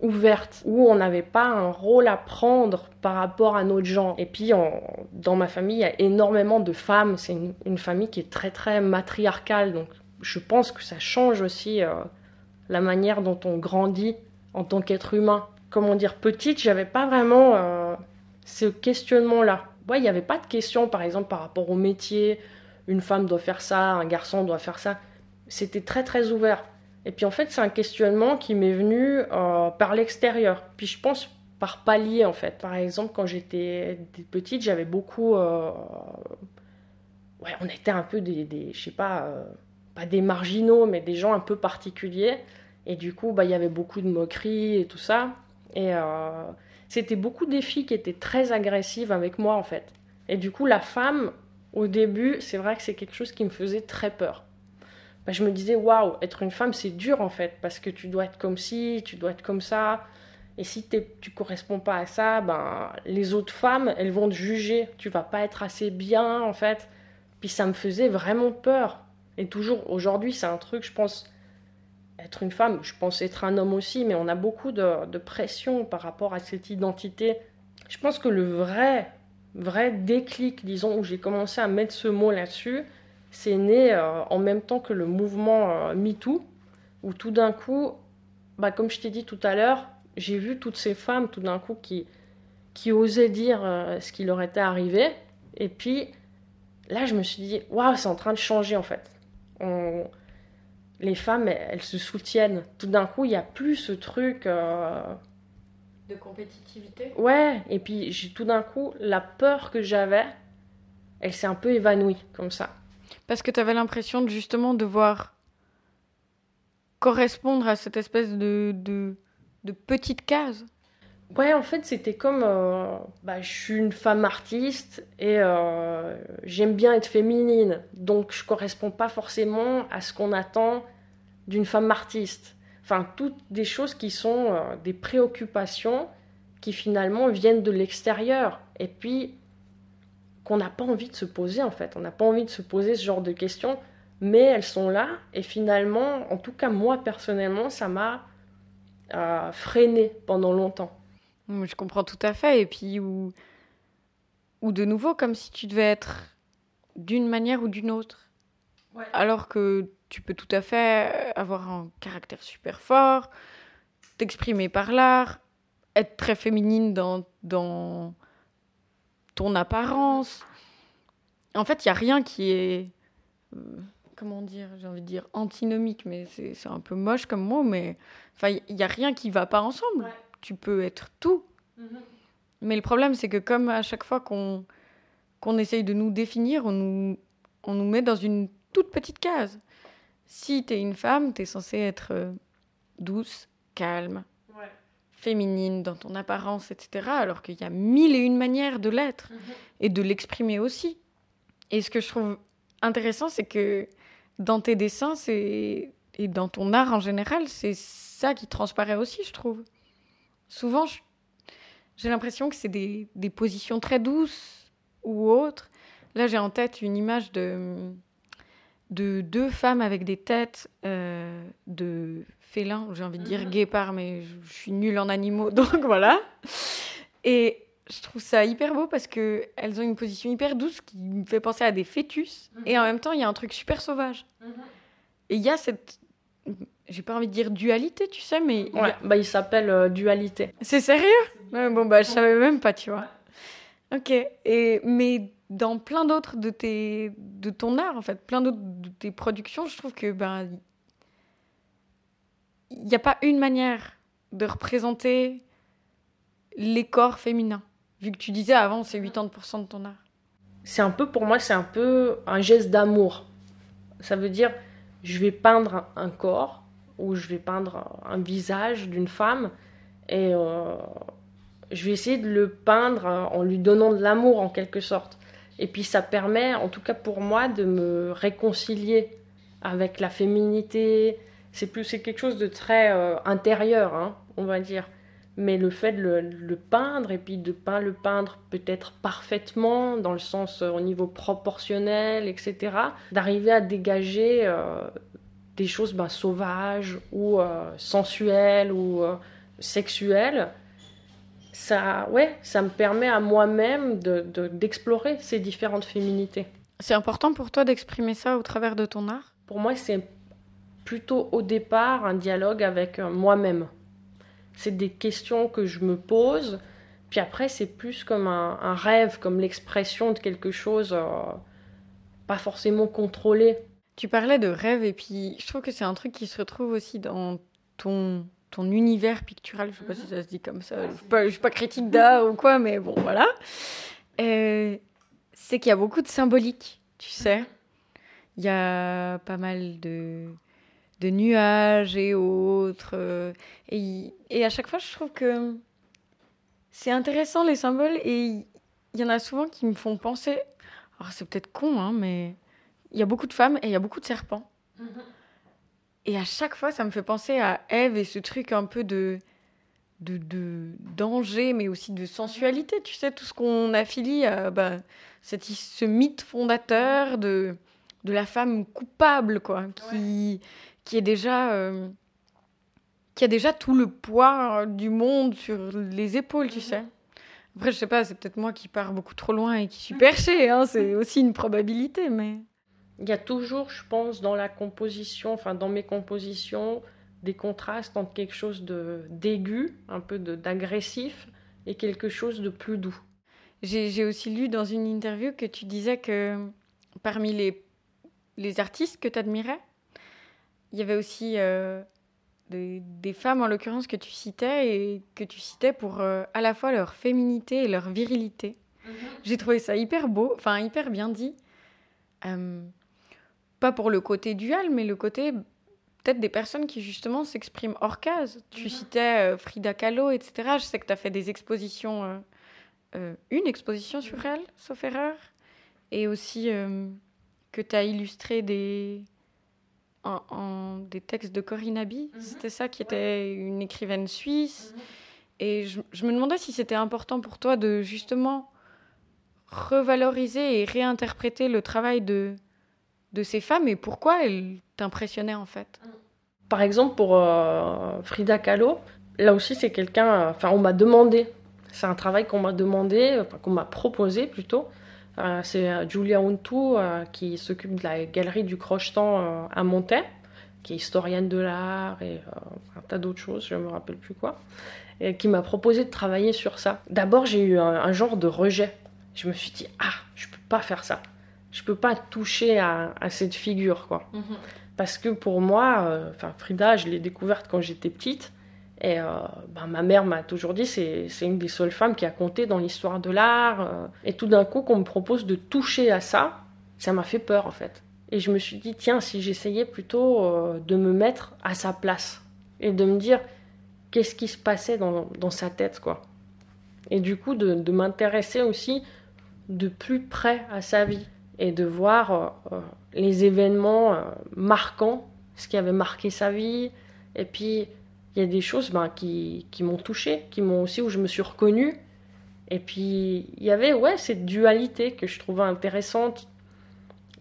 ouverte, où on n'avait pas un rôle à prendre par rapport à notre genre. Et puis dans ma famille, il y a énormément de femmes, c'est une, famille qui est très très matriarcale, donc je pense que ça change aussi la manière dont on grandit en tant qu'être humain. Comment dire, petite, j'avais pas vraiment ce questionnement-là. Ouais, il n'y avait pas de question, par exemple, par rapport au métier, une femme doit faire ça, un garçon doit faire ça. C'était très très ouvert. Et puis en fait, c'est un questionnement qui m'est venu euh, par l'extérieur. Puis je pense par palier en fait. Par exemple, quand j'étais petite, j'avais beaucoup. Euh, ouais, on était un peu des, des je sais pas, euh, pas des marginaux, mais des gens un peu particuliers. Et du coup, bah, il y avait beaucoup de moqueries et tout ça. Et c'était beaucoup des filles qui étaient très agressives avec moi en fait. Et du coup, la femme, au début, c'est vrai que c'est quelque chose qui me faisait très peur. Bah, je me disais, waouh, être une femme, c'est dur en fait, parce que tu dois être comme ci, tu dois être comme ça. Et si tu corresponds pas à ça, ben, les autres femmes, elles vont te juger. Tu vas pas être assez bien en fait. Puis ça me faisait vraiment peur. Et toujours aujourd'hui, c'est un truc, je pense, être une femme, je pense être un homme aussi, mais on a beaucoup de, de, pression par rapport à cette identité. Je pense que le vrai, vrai déclic, disons, où j'ai commencé à mettre ce mot là-dessus, c'est né euh, en même temps que le mouvement euh, MeToo, où tout d'un coup, bah, comme je t'ai dit tout à l'heure, j'ai vu toutes ces femmes tout d'un coup qui, qui osaient dire euh, ce qui leur était arrivé. Et puis là, je me suis dit, waouh, c'est en train de changer en fait. On, les femmes, elles, se soutiennent. Tout d'un coup, il n'y a plus ce truc. Euh, de compétitivité Ouais, et puis j'ai tout d'un coup, la peur que j'avais, elle s'est un peu évanouie comme ça. Parce que tu avais l'impression de, justement de voir correspondre à cette espèce de, de, de petite case Ouais, en fait, c'était comme. Euh, bah, je suis une femme artiste et euh, j'aime bien être féminine. Donc, je corresponds pas forcément à ce qu'on attend d'une femme artiste. Enfin, toutes des choses qui sont euh, des préoccupations qui finalement viennent de l'extérieur. Et puis, qu'on n'a pas envie de se poser, en fait. On n'a pas envie de se poser ce genre de questions, mais elles sont là. Et finalement, en tout cas, moi, personnellement, ça m'a freiné pendant longtemps. Je comprends tout à fait. Et puis, ou, ou de nouveau, comme si tu devais être d'une manière ou d'une autre. Alors que tu peux tout à fait avoir un caractère super fort, t'exprimer par l'art, être très féminine dans, dans ton apparence. En fait, il n'y a rien qui est. Euh, comment dire J'ai envie de dire antinomique, mais c'est un peu moche comme mot, mais il n'y a rien qui va pas ensemble tu peux être tout. Mhm. Mais le problème, c'est que comme à chaque fois qu'on qu'on essaye de nous définir, on nous, on nous met dans une toute petite case. Si tu es une femme, tu es censée être euh, douce, calme, féminine dans ton apparence, etc. Alors qu'il y a mille et une manières de l'être mhm. et de l'exprimer aussi. Et ce que je trouve intéressant, c'est que dans tes dessins et dans ton art en général, c'est ça qui transparaît aussi, je trouve. Souvent, j'ai l'impression que c'est des, des, positions très douces ou autres. Là, j'ai en tête une image de, de deux femmes avec des têtes euh, de félins, j'ai envie de dire mhm. guépard, mais je, suis nulle en animaux, donc voilà. Et je trouve ça hyper beau parce qu'elles ont une position hyper douce qui me fait penser à des fœtus. Et en même temps, il y a un truc super sauvage. Mhm. Et il y a cette j'ai pas envie de dire dualité, tu sais, mais. Ouais, il, bah, il s'appelle euh, dualité. C'est sérieux? Bon, bah, je savais même pas, tu vois. Ok. Et, mais dans plein d'autres de, tes, de ton art, en fait, plein d'autres de tes productions, je trouve que. Ben, il n'y a pas une manière de représenter les corps féminins. Vu que tu disais avant, c'est 80% de ton art. C'est un peu, pour moi, c'est un peu un geste d'amour. Ça veut dire, je vais peindre un corps où je vais peindre un visage d'une femme et euh, je vais essayer de le peindre en lui donnant de l'amour en quelque sorte. Et puis ça permet, en tout cas pour moi, de me réconcilier avec la féminité. C'est plus, c'est quelque chose de très euh, intérieur, hein, on va dire. mais le fait de le, peindre et puis de pas le peindre peut-être parfaitement dans le sens euh, au niveau proportionnel, etc., d'arriver à dégager euh, des choses ben, sauvages ou euh, sensuelles ou sexuelles, ça, ouais, ça me permet à moi-même d'explorer de, ces différentes féminités. C'est important pour toi d'exprimer ça au travers de ton art? Pour moi, c'est plutôt au départ un dialogue avec moi-même c'est des questions que je me pose. Puis après, c'est plus comme un, rêve, comme l'expression de quelque chose euh, pas forcément contrôlé. Tu parlais de rêve, et puis je trouve que c'est un truc qui se retrouve aussi dans ton, ton univers pictural. Je sais pas si ça se dit comme ça. Je ne suis, pas, suis pas critique d'art ou quoi, mais bon, voilà. Euh, c'est qu'il y a beaucoup de symbolique, tu sais. Il y a pas mal de de nuages et autres. Euh, et, et, à chaque fois, je trouve que c'est intéressant les symboles et il y en a souvent qui me font penser. Alors c'est peut-être con, hein, mais il y a beaucoup de femmes et il y a beaucoup de serpents. Mm-hmm. Et à chaque fois, ça me fait penser à Ève et ce truc un peu de, de, de danger, mais aussi de sensualité. Tu sais, tout ce qu'on affilie à bah, cette, ce mythe fondateur de, de la femme coupable, quoi, qui, qui est déjà euh, qui a déjà tout le poids du monde sur les épaules, tu mhm. sais. Après, je sais pas, c'est peut-être moi qui pars beaucoup trop loin et qui suis perchée, hein, c'est aussi une probabilité, mais... Il y a toujours, je pense, dans la composition, enfin dans mes compositions, des contrastes entre quelque chose de d'aigu, un peu d'agressif, et quelque chose de plus doux. J'ai aussi lu dans une interview que tu disais que parmi les, les artistes que tu admirais, il y avait aussi euh, des, femmes, en l'occurrence, que tu citais et que tu citais pour euh, à la fois leur féminité et leur virilité. Mhm. J'ai trouvé ça hyper beau, enfin hyper bien dit. Euh, pas pour le côté dual, mais le côté peut-être des personnes qui justement s'expriment hors case. Tu mhm. citais Frida Kahlo, etc. Je sais que tu as fait des expositions, une exposition sur mhm. elle, sauf erreur, et aussi que tu as illustré des, en, des textes de Corinne Abbey. Mhm. C'était ça qui était une écrivaine suisse. Et je, me demandais si c'était important pour toi de justement revaloriser et réinterpréter le travail de, de ces femmes et pourquoi elles t'impressionnaient en fait? Par exemple, pour euh, Frida Kahlo, là aussi c'est quelqu'un, enfin on m'a demandé, c'est un travail qu'on m'a demandé, qu'on m'a proposé plutôt, euh, c'est euh, Julia Untu qui s'occupe de la galerie du Crochetan à Montaix, qui est historienne de l'art et un tas d'autres choses, je ne me rappelle plus quoi, et qui m'a proposé de travailler sur ça. D'abord, j'ai eu un, genre de rejet. Je me suis dit, ah, je peux pas faire ça. Je peux pas toucher à, cette figure, quoi. Mhm. Parce que pour moi, enfin Frida, je l'ai découverte quand j'étais petite. Et euh, ben, ma mère m'a toujours dit c'est c'est une des seules femmes qui a compté dans l'histoire de l'art. Euh. et tout d'un coup, qu'on me propose de toucher à ça, ça m'a fait peur en fait. Et je me suis dit tiens, si j'essayais plutôt euh, de me mettre à sa place et de me dire qu'est-ce qui se passait dans, dans sa tête quoi. Et du coup, de, de m'intéresser aussi de plus près à sa vie et de voir les événements marquants, ce qui avait marqué sa vie, et puis il y a des choses ben, qui, qui m'ont touchée, qui m'ont aussi, où je me suis reconnue. Et puis, il y avait, ouais, cette dualité que je trouvais intéressante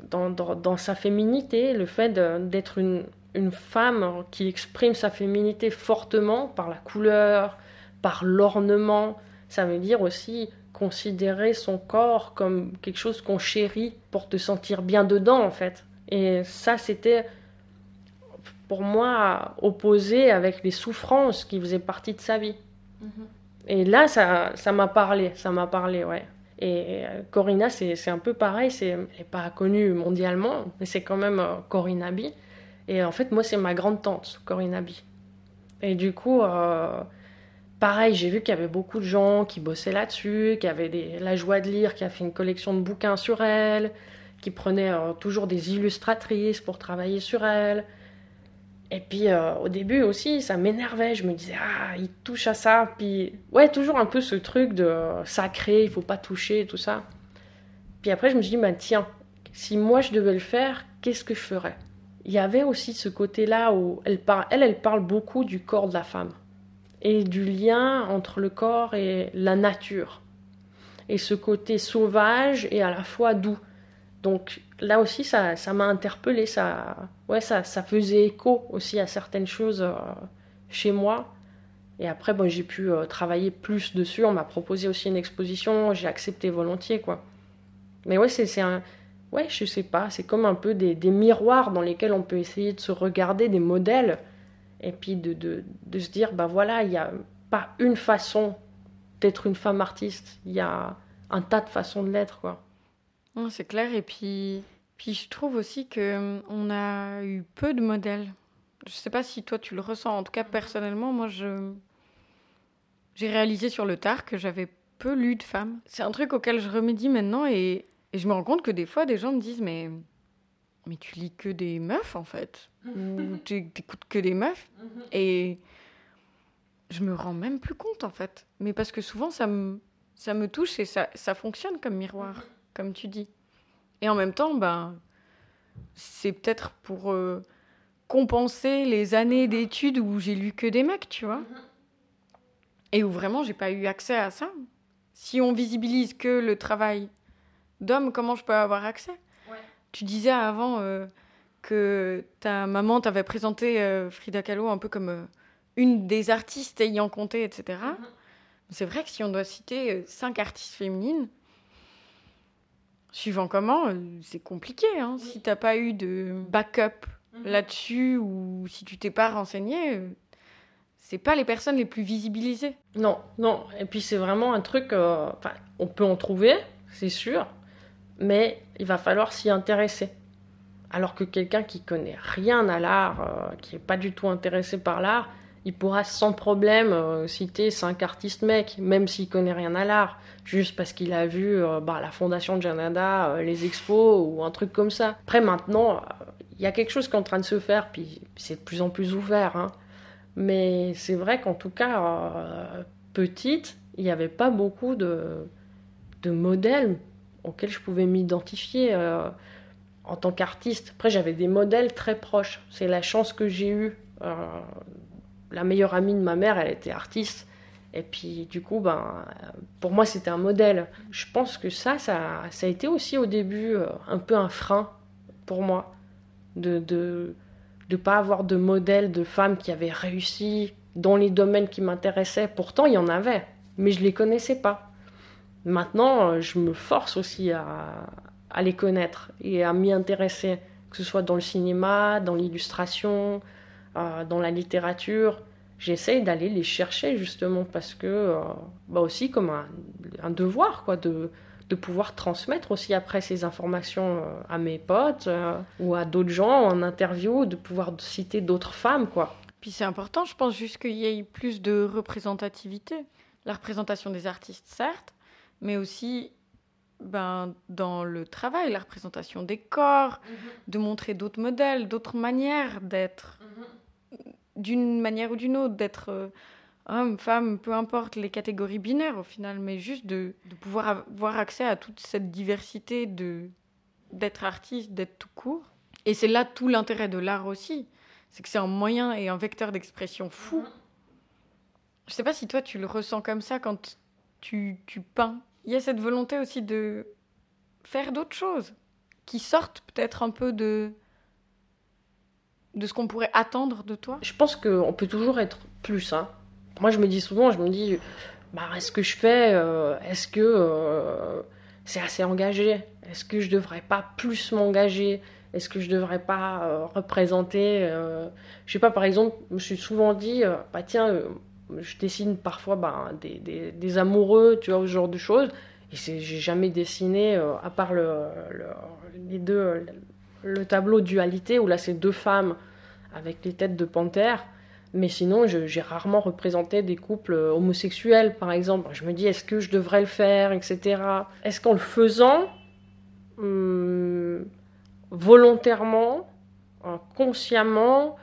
dans, dans, sa féminité, le fait d'être une, une femme qui exprime sa féminité fortement par la couleur, par l'ornement. Ça veut dire aussi considérer son corps comme quelque chose qu'on chérit pour te sentir bien dedans, en fait. Et ça, c'était pour moi, opposé avec les souffrances qui faisaient partie de sa vie. Mhm. Et là, ça, ça m'a parlé, ça m'a parlé, ouais. Et euh, Corinna, c'est un peu pareil, c'est, elle n'est pas connue mondialement, mais c'est quand même euh, Corinna Bi. Et en fait, moi, c'est ma grande tante, Corinna Bi. Et du coup, euh, pareil, j'ai vu qu'il y avait beaucoup de gens qui bossaient là-dessus, qui avaient la joie de lire, qui a fait une collection de bouquins sur elle, qui prenaient toujours des illustratrices pour travailler sur elle. Et puis euh, au début aussi, ça m'énervait. Je me disais, ah, il touche à ça. Puis ouais, toujours un peu ce truc de sacré, il faut pas toucher, tout ça. Puis après, je me suis dit, bah tiens, si moi je devais le faire, qu'est-ce que je ferais? Il y avait aussi ce côté-là où elle, elle parle beaucoup du corps de la femme. Et du lien entre le corps et la nature. Et ce côté sauvage et à la fois doux. Donc là aussi, ça, ça m'a interpellé, ça, ouais, ça, ça faisait écho aussi à certaines choses euh, chez moi. Et après, bon, j'ai pu euh, travailler plus dessus. On m'a proposé aussi une exposition, j'ai accepté volontiers, quoi. Mais ouais, c'est un, ouais, je sais pas, c'est comme un peu des, des, miroirs dans lesquels on peut essayer de se regarder, des modèles, et puis de, de, de se dire, bah voilà, il n'y a pas une façon d'être une femme artiste, il y a un tas de façons de l'être, quoi. C'est clair, et puis, puis je trouve aussi que on a eu peu de modèles. Je sais pas si toi tu le ressens, en tout cas personnellement, moi je j'ai réalisé sur le tard que j'avais peu lu de femmes. C'est un truc auquel je remédie maintenant et et je me rends compte que des fois, des gens me disent Mais, mais tu lis que des meufs, en fait. Ou tu écoutes que des meufs. Mhm. Et je me rends même plus compte, en fait. Mais parce que souvent, ça me, ça me touche et ça, ça fonctionne comme miroir, comme tu dis. Et en même temps, ben, c'est peut-être pour euh, compenser les années d'études où j'ai lu que des mecs, tu vois. Et où vraiment, j'ai pas eu accès à ça. Si on visibilise que le travail d'homme, comment je peux avoir accès? Tu disais avant euh, que ta maman t'avait présenté euh, Frida Kahlo un peu comme euh, une des artistes ayant compté, etc. Mm-hmm. C'est vrai que si on doit citer cinq artistes féminines, suivant comment, c'est compliqué. Hein. Si t'as pas eu de backup mm-hmm. là-dessus ou si tu t'es pas renseigné, c'est pas les personnes les plus visibilisées. Non, non. Et puis c'est vraiment un truc. on peut en trouver, c'est sûr mais il va falloir s'y intéresser. Alors que quelqu'un qui connaît rien à l'art, euh, qui n'est pas du tout intéressé par l'art, il pourra sans problème euh, citer cinq artistes mecs, même s'il connaît rien à l'art, juste parce qu'il a vu euh, bah, la fondation de Janada, les expos ou un truc comme ça. Après maintenant, il y a quelque chose qui est en train de se faire, puis c'est de plus en plus ouvert. Hein. Mais c'est vrai qu'en tout cas, petite, il n'y avait pas beaucoup de, de modèles auxquels je pouvais m'identifier en tant qu'artiste. Après, j'avais des modèles très proches. C'est la chance que j'ai eue. Euh, la meilleure amie de ma mère, elle était artiste. Et puis, du coup, ben, pour moi, c'était un modèle. Je pense que ça, ça, ça a été aussi au début euh, un peu un frein pour moi. De ne de, de pas avoir de modèle de femmes qui avaient réussi dans les domaines qui m'intéressaient. Pourtant, il y en avait, mais je ne les connaissais pas. Maintenant, euh, je me force aussi à, les connaître et à m'y intéresser, que ce soit dans le cinéma, dans l'illustration, euh, dans la littérature. J'essaye d'aller les chercher justement parce que, euh, bah aussi comme un, devoir, quoi, de, de, pouvoir transmettre aussi après ces informations à mes potes ou à d'autres gens en interview, de pouvoir citer d'autres femmes, quoi. Puis c'est important, je pense juste qu'il y ait plus de représentativité. La représentation des artistes, certes, mais aussi ben, dans le travail, la représentation des corps, mhm. de montrer d'autres modèles, d'autres manières d'être, mhm. d'une manière ou d'une autre, d'être euh, homme, femme, peu importe les catégories binaires au final, mais juste de, de pouvoir avoir accès à toute cette diversité de d'être artiste, d'être tout court. Et c'est là tout l'intérêt de l'art aussi, c'est que c'est un moyen et un vecteur d'expression fou. Mhm. Je sais pas si toi tu le ressens comme ça quand tu, tu peins. Il y a cette volonté aussi de faire d'autres choses qui sortent peut-être un peu de ce qu'on pourrait attendre de toi Je pense qu'on peut toujours être plus. Hein. Moi, je me dis souvent, je me dis, bah, est-ce que je fais, euh, est-ce que euh, c'est assez engagé? Est-ce que je devrais pas plus m'engager? Est-ce que je devrais pas euh, représenter Je sais pas, par exemple, je me suis souvent dit, bah tiens, je dessine parfois bah, des, des, amoureux, tu vois, ce genre de choses. Et j'ai jamais dessiné, euh, à part le, les deux, le tableau dualité, où là c'est deux femmes avec les têtes de panthère. Mais sinon, j'ai rarement représenté des couples homosexuels, par exemple. Je me dis, est-ce que je devrais le faire, etc. Est-ce qu'en le faisant, hum, volontairement, euh, consciemment,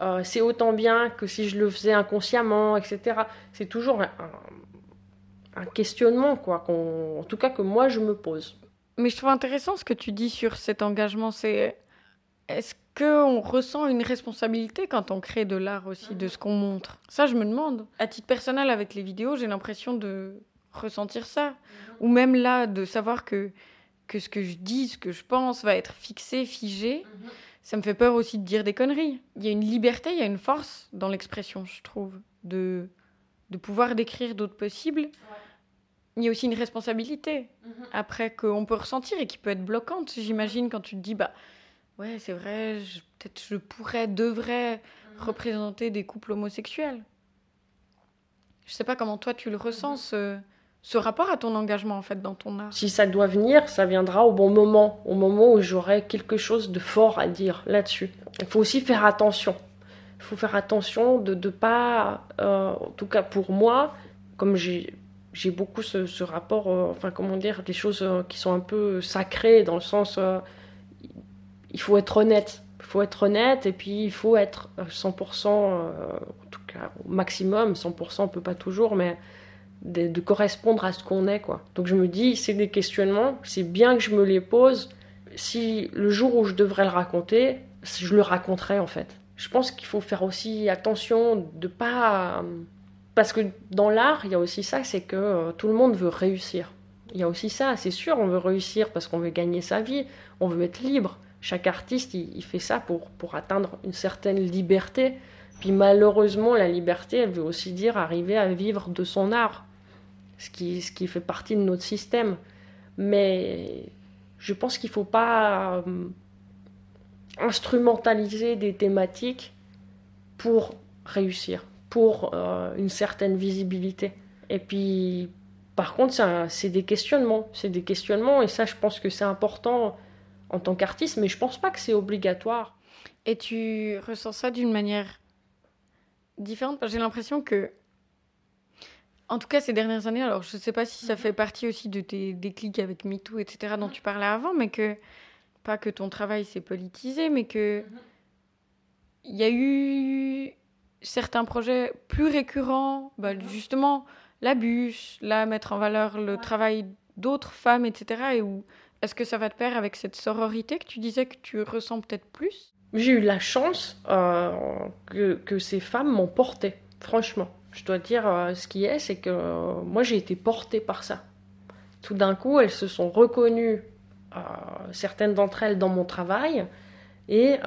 euh, c'est autant bien que si je le faisais inconsciemment, etc. C'est toujours un, questionnement, quoi, en tout cas que moi je me pose. Mais je trouve intéressant ce que tu dis sur cet engagement. C'est est-ce qu'on ressent une responsabilité quand on crée de l'art aussi, de ce qu'on montre? Ça, je me demande. À titre personnel, avec les vidéos, j'ai l'impression de ressentir ça. Ou même là, de savoir que, que ce que je dis, ce que je pense va être fixé, figé. Ça me fait peur aussi de dire des conneries. Il y a une liberté, il y a une force dans l'expression, je trouve, de, de pouvoir décrire d'autres possibles. Il y a aussi une responsabilité après qu'on peut ressentir et qui peut être bloquante, j'imagine, quand tu te dis, bah ouais, c'est vrai, peut-être je pourrais, devrais représenter des couples homosexuels. Je sais pas comment toi tu le ressens, ce, ce rapport à ton engagement en fait dans ton art. Si ça doit venir, ça viendra au bon moment, au moment où j'aurai quelque chose de fort à dire là-dessus. Il faut aussi faire attention. Il faut faire attention de ne pas, euh, en tout cas pour moi, comme j'ai beaucoup ce, rapport, euh, enfin comment dire, des choses euh, qui sont un peu sacrées dans le sens, il faut être honnête. Il faut être honnête et puis il faut être 100%, en tout cas au maximum, 100% on peut pas toujours, mais de, correspondre à ce qu'on est. quoi. Donc je me dis, c'est des questionnements, c'est bien que je me les pose. Si le jour où je devrais le raconter, je le raconterai en fait. Je pense qu'il faut faire aussi attention de pas... Parce que dans l'art, il y a aussi ça, c'est que euh, tout le monde veut réussir. Il y a aussi ça, c'est sûr, on veut réussir parce qu'on veut gagner sa vie, on veut être libre. Chaque artiste, il, fait ça pour, pour atteindre une certaine liberté. Puis malheureusement, la liberté, elle veut aussi dire arriver à vivre de son art ce qui, ce qui fait partie de notre système. Mais je pense qu'il ne faut pas euh, instrumentaliser des thématiques pour réussir, pour euh, une certaine visibilité. Et puis, par contre, c'est des questionnements. C'est des questionnements, et ça, je pense que c'est important en tant qu'artiste, mais je ne pense pas que c'est obligatoire. Et tu ressens ça d'une manière différente? J'ai l'impression que en tout cas, ces dernières années, alors je ne sais pas si ça mhm. fait partie aussi de tes déclics avec MeToo, etc., dont tu parlais avant, mais que, pas que ton travail s'est politisé, mais que mhm. il y a eu certains projets plus récurrents, bah, mhm. justement, la bûche, là, mettre en valeur le travail d'autres femmes, etc., et où est-ce que ça va te pair avec cette sororité que tu disais que tu ressens peut-être plus? J'ai eu la chance euh, que, que ces femmes m'ont portée, franchement je dois dire, euh, ce qui est, c'est que euh, moi j'ai été portée par ça. Tout d'un coup, elles se sont reconnues, euh, certaines d'entre elles, dans mon travail, et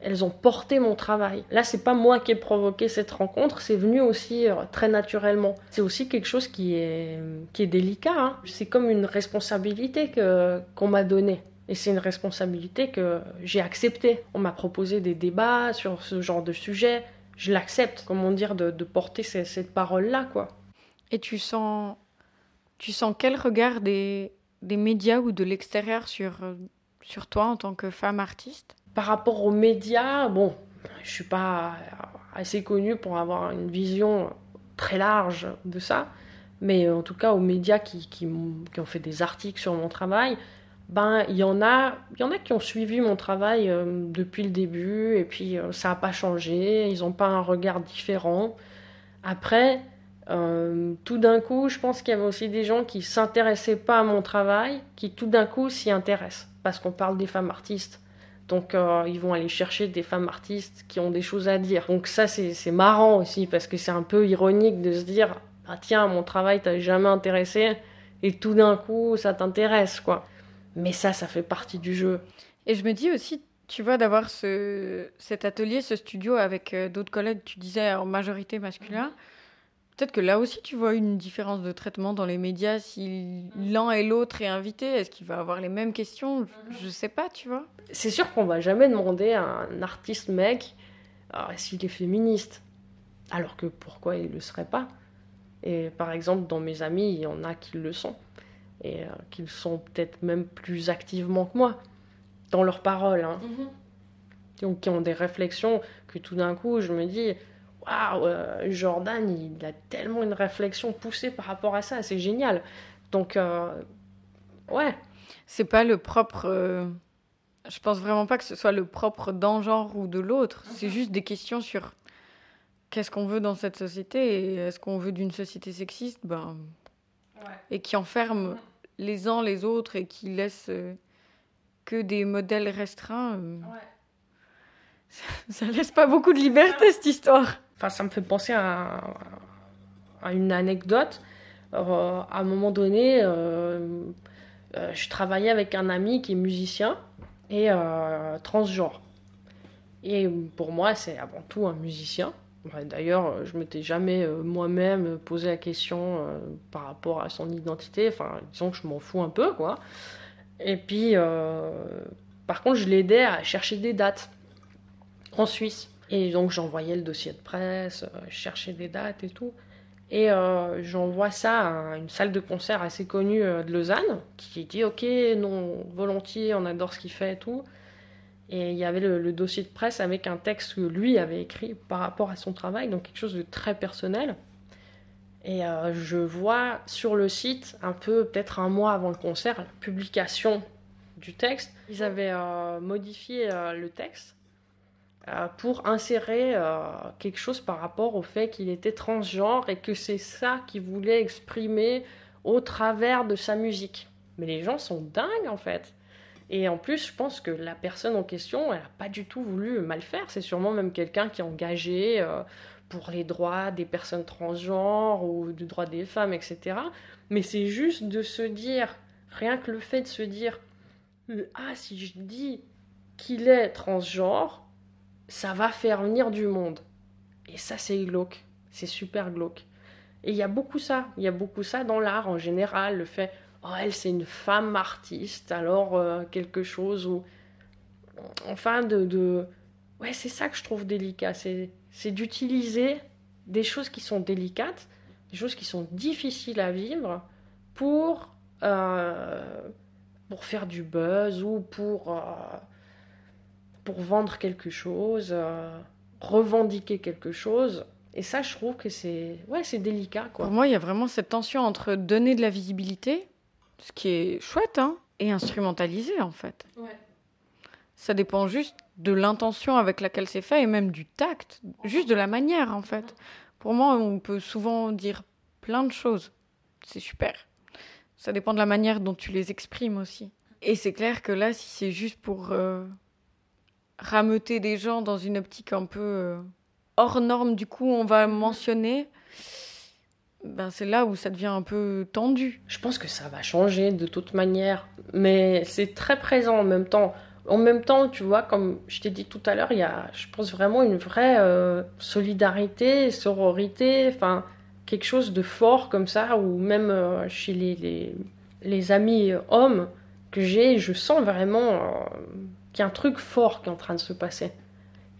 elles ont porté mon travail. Là, c'est pas moi qui ai provoqué cette rencontre, c'est venu aussi très naturellement. C'est aussi quelque chose qui est, qui est délicat. Hein. C'est comme une responsabilité qu'on m'a donnée. Et c'est une responsabilité que j'ai acceptée. On m'a proposé des débats sur ce genre de sujet je l'accepte, comment dire, de, porter cette, parole-là, quoi. Et tu sens, tu sens quel regard des, des médias ou de l'extérieur sur, sur toi en tant que femme artiste? Par rapport aux médias, bon, je suis pas assez connue pour avoir une vision très large de ça, mais en tout cas aux médias qui, qui, qui ont fait des articles sur mon travail, ben il y en a il y en a qui ont suivi mon travail euh, depuis le début et puis euh, ça n'a pas changé ils n'ont pas un regard différent. Après euh, tout d'un coup je pense qu'il y avait aussi des gens qui s'intéressaient pas à mon travail qui tout d'un coup s'y intéressent parce qu'on parle des femmes artistes. Donc ils vont aller chercher des femmes artistes qui ont des choses à dire. Donc ça c'est marrant aussi parce que c'est un peu ironique de se dire ah tiens mon travail t'a jamais intéressé et tout d'un coup ça t'intéresse quoi mais ça, ça fait partie du jeu. Et je me dis aussi, tu vois, d'avoir ce, cet atelier, ce studio avec euh, d'autres collègues, tu disais en majorité masculin. Mhm. Peut-être que là aussi, tu vois une différence de traitement dans les médias. Si l'un et l'autre est invité, est-ce qu'il va avoir les mêmes questions? Je ne sais pas, tu vois. C'est sûr qu'on va jamais demander à un artiste mec euh, s'il est féministe. Alors que pourquoi il ne le serait pas? Et par exemple, dans mes amis, il y en a qui le sont et euh, qu'ils sont peut-être même plus activement que moi dans leurs paroles. Hein. Mhm. Donc, qui ont des réflexions que tout d'un coup, je me dis Waouh, euh, Jordan, il a tellement une réflexion poussée par rapport à ça, c'est génial. Donc, euh, ouais. C'est pas le propre. Je pense vraiment pas que ce soit le propre d'un genre ou de l'autre. C'est mhm. juste des questions sur qu'est-ce qu'on veut dans cette société et est-ce qu'on veut d'une société sexiste? Ben, et qui enferme les uns les autres et qui laisse euh, que des modèles restreints, euh, ça, laisse pas beaucoup de liberté cette histoire. Enfin, ça me fait penser à, à une anecdote. à un moment donné, je travaillais avec un ami qui est musicien et transgenre. Et pour moi, c'est avant tout un musicien. D'ailleurs, je m'étais jamais euh, moi-même posé la question euh, par rapport à son identité. Enfin, disons que je m'en fous un peu, quoi. Et puis, euh, par contre, je l'aidais à chercher des dates en Suisse. Et donc, j'envoyais le dossier de presse, cherchais des dates et tout. Et j'envoie ça à une salle de concert assez connue de Lausanne, qui dit Ok, non, volontiers, on adore ce qu'il fait et tout. Et il y avait le, dossier de presse avec un texte que lui avait écrit par rapport à son travail, donc quelque chose de très personnel. Et euh, je vois sur le site, un peu peut-être un mois avant le concert, la publication du texte. Ils avaient euh, modifié euh, le texte pour insérer quelque chose par rapport au fait qu'il était transgenre et que c'est ça qu'il voulait exprimer au travers de sa musique. Mais les gens sont dingues en fait. Et en plus, je pense que la personne en question, elle n'a pas du tout voulu mal faire. C'est sûrement même quelqu'un qui est engagé euh, pour les droits des personnes transgenres ou du droit des femmes, etc. Mais c'est juste de se dire, rien que le fait de se dire, euh, ah, si je dis qu'il est transgenre, ça va faire venir du monde. Et ça, c'est glauque. C'est super glauque. Et il y a beaucoup ça. Il y a beaucoup ça dans l'art en général. Le fait, oh, elle c'est une femme artiste, alors euh, quelque chose où... Enfin, de... de... Ouais, c'est ça que je trouve délicat, c'est, c'est d'utiliser des choses qui sont délicates, des choses qui sont difficiles à vivre pour, euh, pour faire du buzz ou pour, euh, pour vendre quelque chose, revendiquer quelque chose. Et ça, je trouve que c'est ouais, c'est délicat. Quoi. Pour moi, il y a vraiment cette tension entre donner de la visibilité ce qui est chouette, hein, et instrumentalisé en fait. Ça dépend juste de l'intention avec laquelle c'est fait et même du tact, juste de la manière en fait. Pour moi, on peut souvent dire plein de choses. C'est super. Ça dépend de la manière dont tu les exprimes aussi. Et c'est clair que là, si c'est juste pour euh, rameuter des gens dans une optique un peu euh, hors norme, du coup, on va mentionner ben c'est là où ça devient un peu tendu. Je pense que ça va changer de toute manière, mais c'est très présent en même temps. En même temps, tu vois, comme je t'ai dit tout à l'heure, il y a, je pense vraiment une vraie euh, solidarité, sororité, enfin quelque chose de fort comme ça, ou même euh, chez les, les, amis hommes que j'ai, je sens vraiment euh, qu'il y a un truc fort qui est en train de se passer.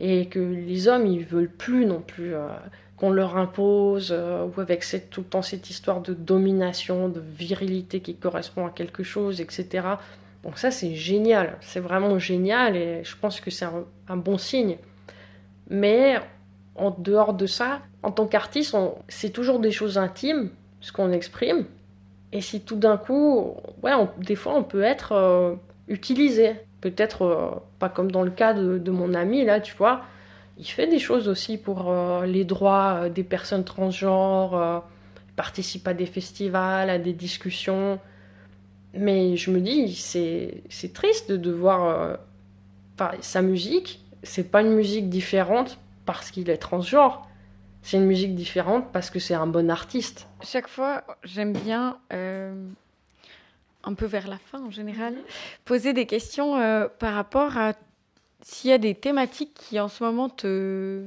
Et que les hommes, ils veulent plus non plus qu'on leur impose, euh, ou avec cette, tout le temps cette histoire de domination, de virilité qui correspond à quelque chose, etc. Donc ça, c'est génial, c'est vraiment génial, et je pense que c'est un, bon signe. Mais en dehors de ça, en tant qu'artiste, c'est toujours des choses intimes, ce qu'on exprime. Et si tout d'un coup, ouais, des fois, on peut être euh, utilisé. Peut-être euh, pas comme dans le cas de, de mon ami, là, tu vois, il fait des choses aussi pour euh, les droits euh, des personnes transgenres, euh, il participe à des festivals, à des discussions. Mais je me dis, c'est, triste de devoir. sa musique, c'est pas une musique différente parce qu'il est transgenre. C'est une musique différente parce que c'est un bon artiste. Chaque fois, j'aime bien, un peu vers la fin en général, poser des questions par rapport à s'il y a des thématiques qui en ce moment te,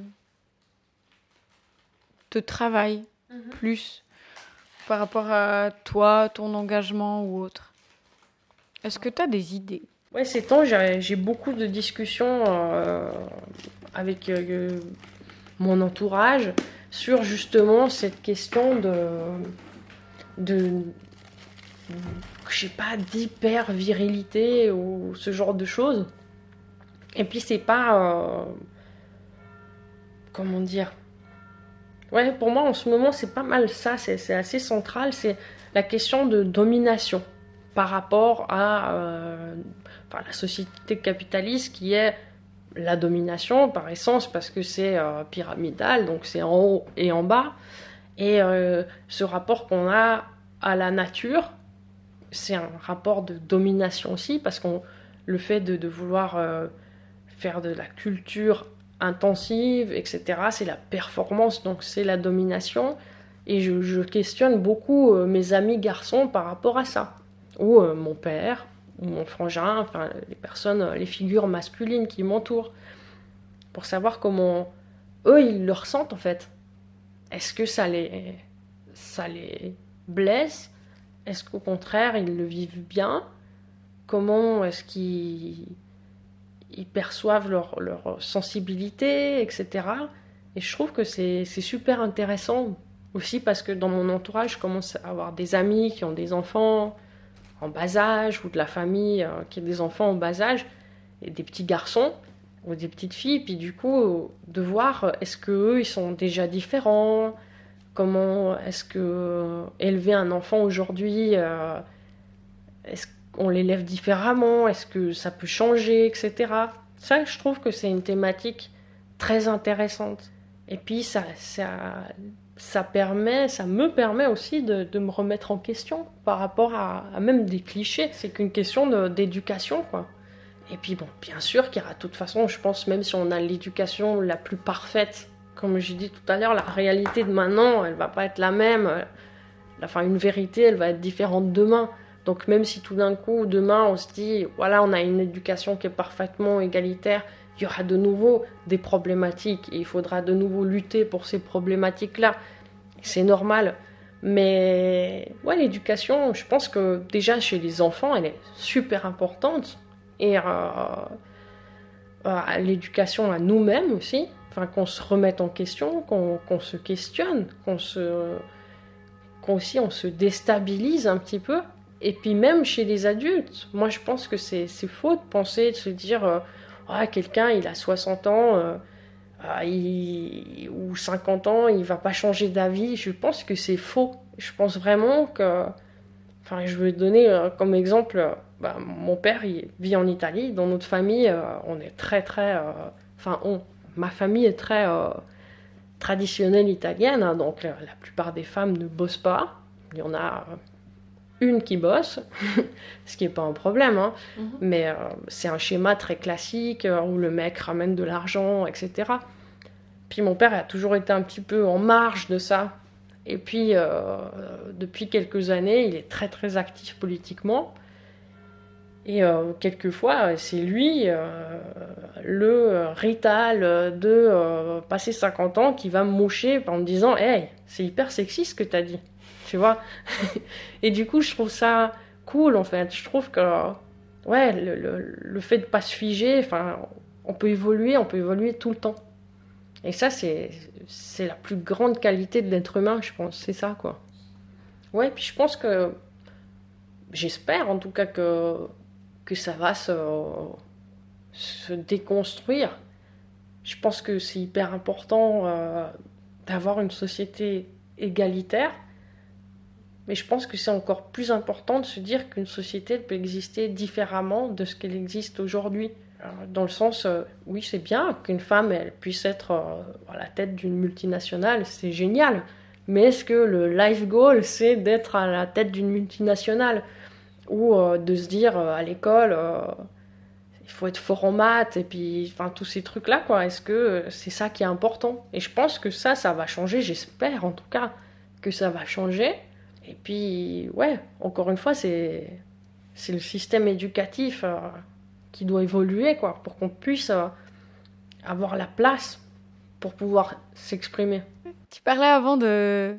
te travaillent mhm. plus par rapport à toi, ton engagement ou autre, est-ce que tu as des idées? Ouais, ces temps, j'ai beaucoup de discussions euh, avec euh, mon entourage sur justement cette question de, de je sais pas, d'hyper virilité ou ce genre de choses. Et puis c'est pas... Euh, comment dire? Ouais, pour moi en ce moment c'est pas mal ça, c'est assez central, c'est la question de domination par rapport à euh, la société capitaliste qui est la domination par essence parce que c'est euh, pyramidal, donc c'est en haut et en bas. Et ce rapport qu'on a à la nature, c'est un rapport de domination aussi parce qu'on le fait de, vouloir faire de la culture intensive, etc., c'est la performance, donc c'est la domination. Et je, questionne beaucoup mes amis garçons par rapport à ça. Ou mon père, ou mon frangin, enfin les personnes, les figures masculines qui m'entourent. Pour savoir comment eux, ils le ressentent en fait. Est-ce que ça les, ça les blesse? Est-ce qu'au contraire, ils le vivent bien? Comment est-ce qu'ils ils perçoivent leur, leur, sensibilité, etc. Et je trouve que c'est super intéressant aussi parce que dans mon entourage, je commence à avoir des amis qui ont des enfants en bas âge ou de la famille euh, qui a des enfants en bas âge et des petits garçons ou des petites filles, puis du coup, de voir euh, est-ce qu'eux, ils sont déjà différents, comment est-ce que élever un enfant aujourd'hui, euh, est-ce qu'on l'élève différemment, est-ce que ça peut changer, etc. Ça, je trouve que c'est une thématique très intéressante. Et puis, ça, ça, permet, ça me permet aussi de, me remettre en question par rapport à, à même des clichés. C'est qu'une question d'éducation, quoi. Et puis bon, bien sûr qu'il y aura de toute façon, je pense, même si on a l'éducation la plus parfaite, comme j'ai dit tout à l'heure, la réalité de maintenant, elle va pas être la même. Enfin, une vérité, elle va être différente demain. Donc même si tout d'un coup, demain, on se dit, voilà, on a une éducation qui est parfaitement égalitaire, il y aura de nouveau des problématiques et il faudra de nouveau lutter pour ces problématiques-là. C'est normal. Mais ouais, l'éducation, je pense que déjà chez les enfants, elle est super importante et à, l'éducation à nous-mêmes aussi, enfin, qu'on se remette en question, qu'on se questionne, qu'on qu'on aussi on se déstabilise un petit peu. Et puis même chez les adultes, moi je pense que c'est faux de penser, de se dire, euh, ah, quelqu'un il a 60 ans euh, ah, ou 50 ans, il va pas changer d'avis. Je pense que c'est faux. Je pense vraiment que, enfin je veux donner euh, comme exemple bah, mon père il vit en Italie. Dans notre famille, on est très très, enfin on, ma famille est très traditionnelle italienne, hein, donc la, plupart des femmes ne bossent pas. Il y en a une qui bosse, ce qui n'est pas un problème, hein. mhm. mais c'est un schéma très classique où le mec ramène de l'argent, etc. Puis mon père a toujours été un petit peu en marge de ça. Et puis, depuis quelques années, il est très très actif politiquement. Et euh, quelquefois, c'est lui, euh, le rital de euh, passer 50 ans, qui va me moucher en me disant Hey, c'est hyper sexiste ce que t'as dit. Tu vois Et du coup, je trouve ça cool en fait. Je trouve que, ouais, le, le, le fait de pas se figer, enfin, on peut évoluer, on peut évoluer tout le temps. Et ça, c'est, la plus grande qualité de l'être humain, je pense. C'est ça, quoi. Ouais, puis je pense que. J'espère en tout cas que que ça va se, se déconstruire. Je pense que c'est hyper important euh, d'avoir une société égalitaire, mais je pense que c'est encore plus important de se dire qu'une société peut exister différemment de ce qu'elle existe aujourd'hui. Dans le sens, euh, oui, c'est bien qu'une femme elle puisse être euh, à la tête d'une multinationale, c'est génial. Mais est-ce que le life goal, c'est d'être à la tête d'une multinationale? Ou euh, de se dire euh, à l'école euh, il faut être fort en maths et puis enfin tous ces trucs là quoi est-ce que c'est ça qui est important? Et je pense que ça ça va changer j'espère en tout cas que ça va changer et puis ouais encore une fois c'est c'est le système éducatif qui doit évoluer quoi pour qu'on puisse avoir la place pour pouvoir s'exprimer. Tu parlais avant de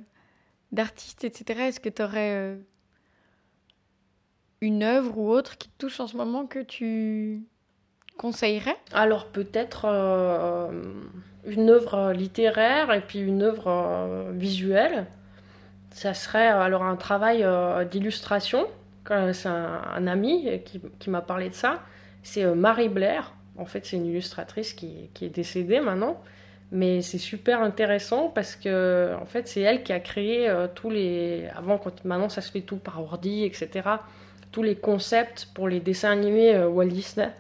d'artistes etc est-ce que tu aurais une œuvre ou autre qui te touche en ce moment que tu conseillerais? Alors peut-être euh, une œuvre littéraire et puis une œuvre euh, visuelle. Ça serait alors un travail euh, d'illustration. C'est un, ami qui, m'a parlé de ça. C'est Marie Blair. En fait, c'est une illustratrice qui, est décédée maintenant. Mais c'est super intéressant parce que en fait, c'est elle qui a créé tous les. Avant, quand maintenant ça se fait tout par ordi, etc tous les concepts pour les dessins animés euh, Walt Disney.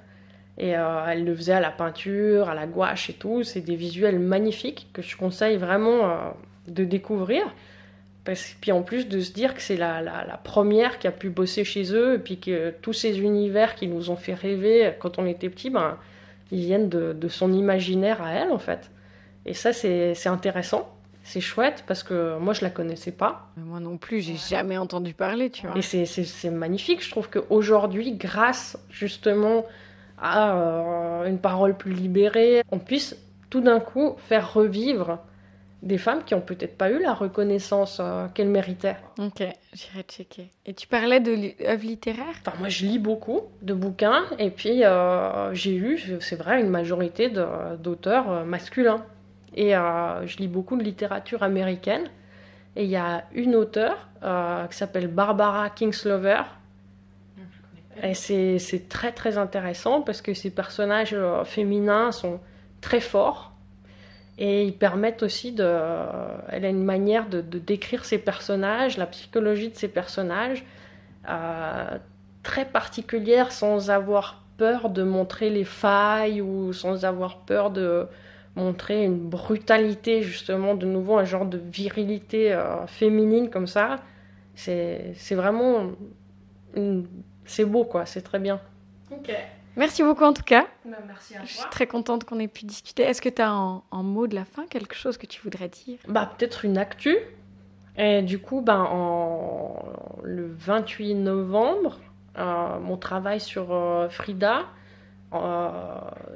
Et euh, elle le faisait à la peinture, à la gouache et tout. C'est des visuels magnifiques que je conseille vraiment euh, de découvrir. Parce, puis en plus de se dire que c'est la, la, la, première qui a pu bosser chez eux, et puis que tous ces univers qui nous ont fait rêver quand on était petit, ben, ils viennent de, de son imaginaire à elle, en fait. Et ça, c'est intéressant. C'est chouette parce que moi, je la connaissais pas. Mais moi non plus, j'ai jamais entendu parler, tu vois. Et c'est magnifique. Je trouve qu'aujourd'hui, grâce justement à euh, une parole plus libérée, on puisse tout d'un coup faire revivre des femmes qui ont peut-être pas eu la reconnaissance euh, qu'elles méritaient. Ok, j'irai checker. Et tu parlais de œuvres littéraires Enfin, moi, je lis beaucoup de bouquins et puis euh, j'ai eu, c'est vrai, une majorité d'auteurs euh, masculins. Et euh, je lis beaucoup de littérature américaine. Et il y a une auteure qui s'appelle Barbara Kingslover. Et c'est très très intéressant parce que ces personnages féminins sont très forts et ils permettent aussi de. Elle a une manière de, décrire ses personnages, la psychologie de ses personnages, euh, très particulière sans avoir peur de montrer les failles ou sans avoir peur de montrer une brutalité, justement, de nouveau, un genre de virilité euh, féminine comme ça. C'est vraiment. C'est beau, quoi, c'est très bien. Ok. Merci beaucoup en tout cas. Bah, merci à toi. Je suis très contente qu'on ait pu discuter. Est-ce que tu as en, en, mot de la fin quelque chose que tu voudrais dire? Bah peut-être une actu. Et du coup, ben, en... le 28 novembre, euh, mon travail sur euh, Frida euh,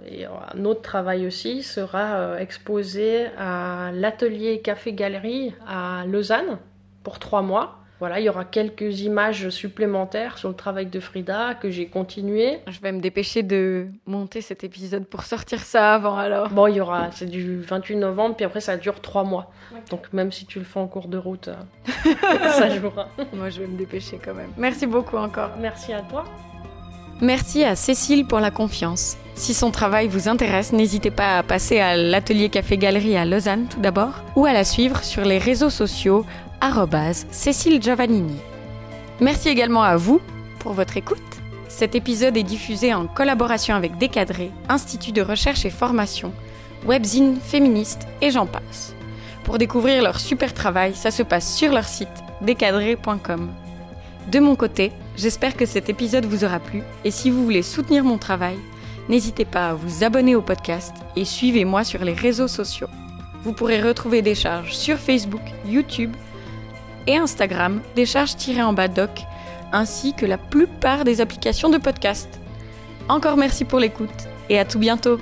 et un autre travail aussi sera euh, exposé à l'atelier Café Galerie à Lausanne pour trois mois. Voilà, il y aura quelques images supplémentaires sur le travail de Frida que j'ai continué. Je vais me dépêcher de monter cet épisode pour sortir ça avant alors. Bon, il y aura, c'est du 28 novembre, puis après ça dure trois mois. Okay. Donc même si tu le fais en cours de route, ça jouera. Moi, je vais me dépêcher quand même. Merci beaucoup encore. Merci à toi. Merci à Cécile pour la confiance. Si son travail vous intéresse, n'hésitez pas à passer à l'atelier Café Galerie à Lausanne tout d'abord, ou à la suivre sur les réseaux sociaux Cécile Giovannini. Merci également à vous pour votre écoute. Cet épisode est diffusé en collaboration avec Décadré, Institut de recherche et formation, Webzine féministe et j'en passe. Pour découvrir leur super travail, ça se passe sur leur site décadré.com. De mon côté, j'espère que cet épisode vous aura plu et si vous voulez soutenir mon travail, n'hésitez pas à vous abonner au podcast et suivez-moi sur les réseaux sociaux. Vous pourrez retrouver des charges sur Facebook, YouTube et Instagram, des charges-en bas doc, ainsi que la plupart des applications de podcast. Encore merci pour l'écoute et à tout bientôt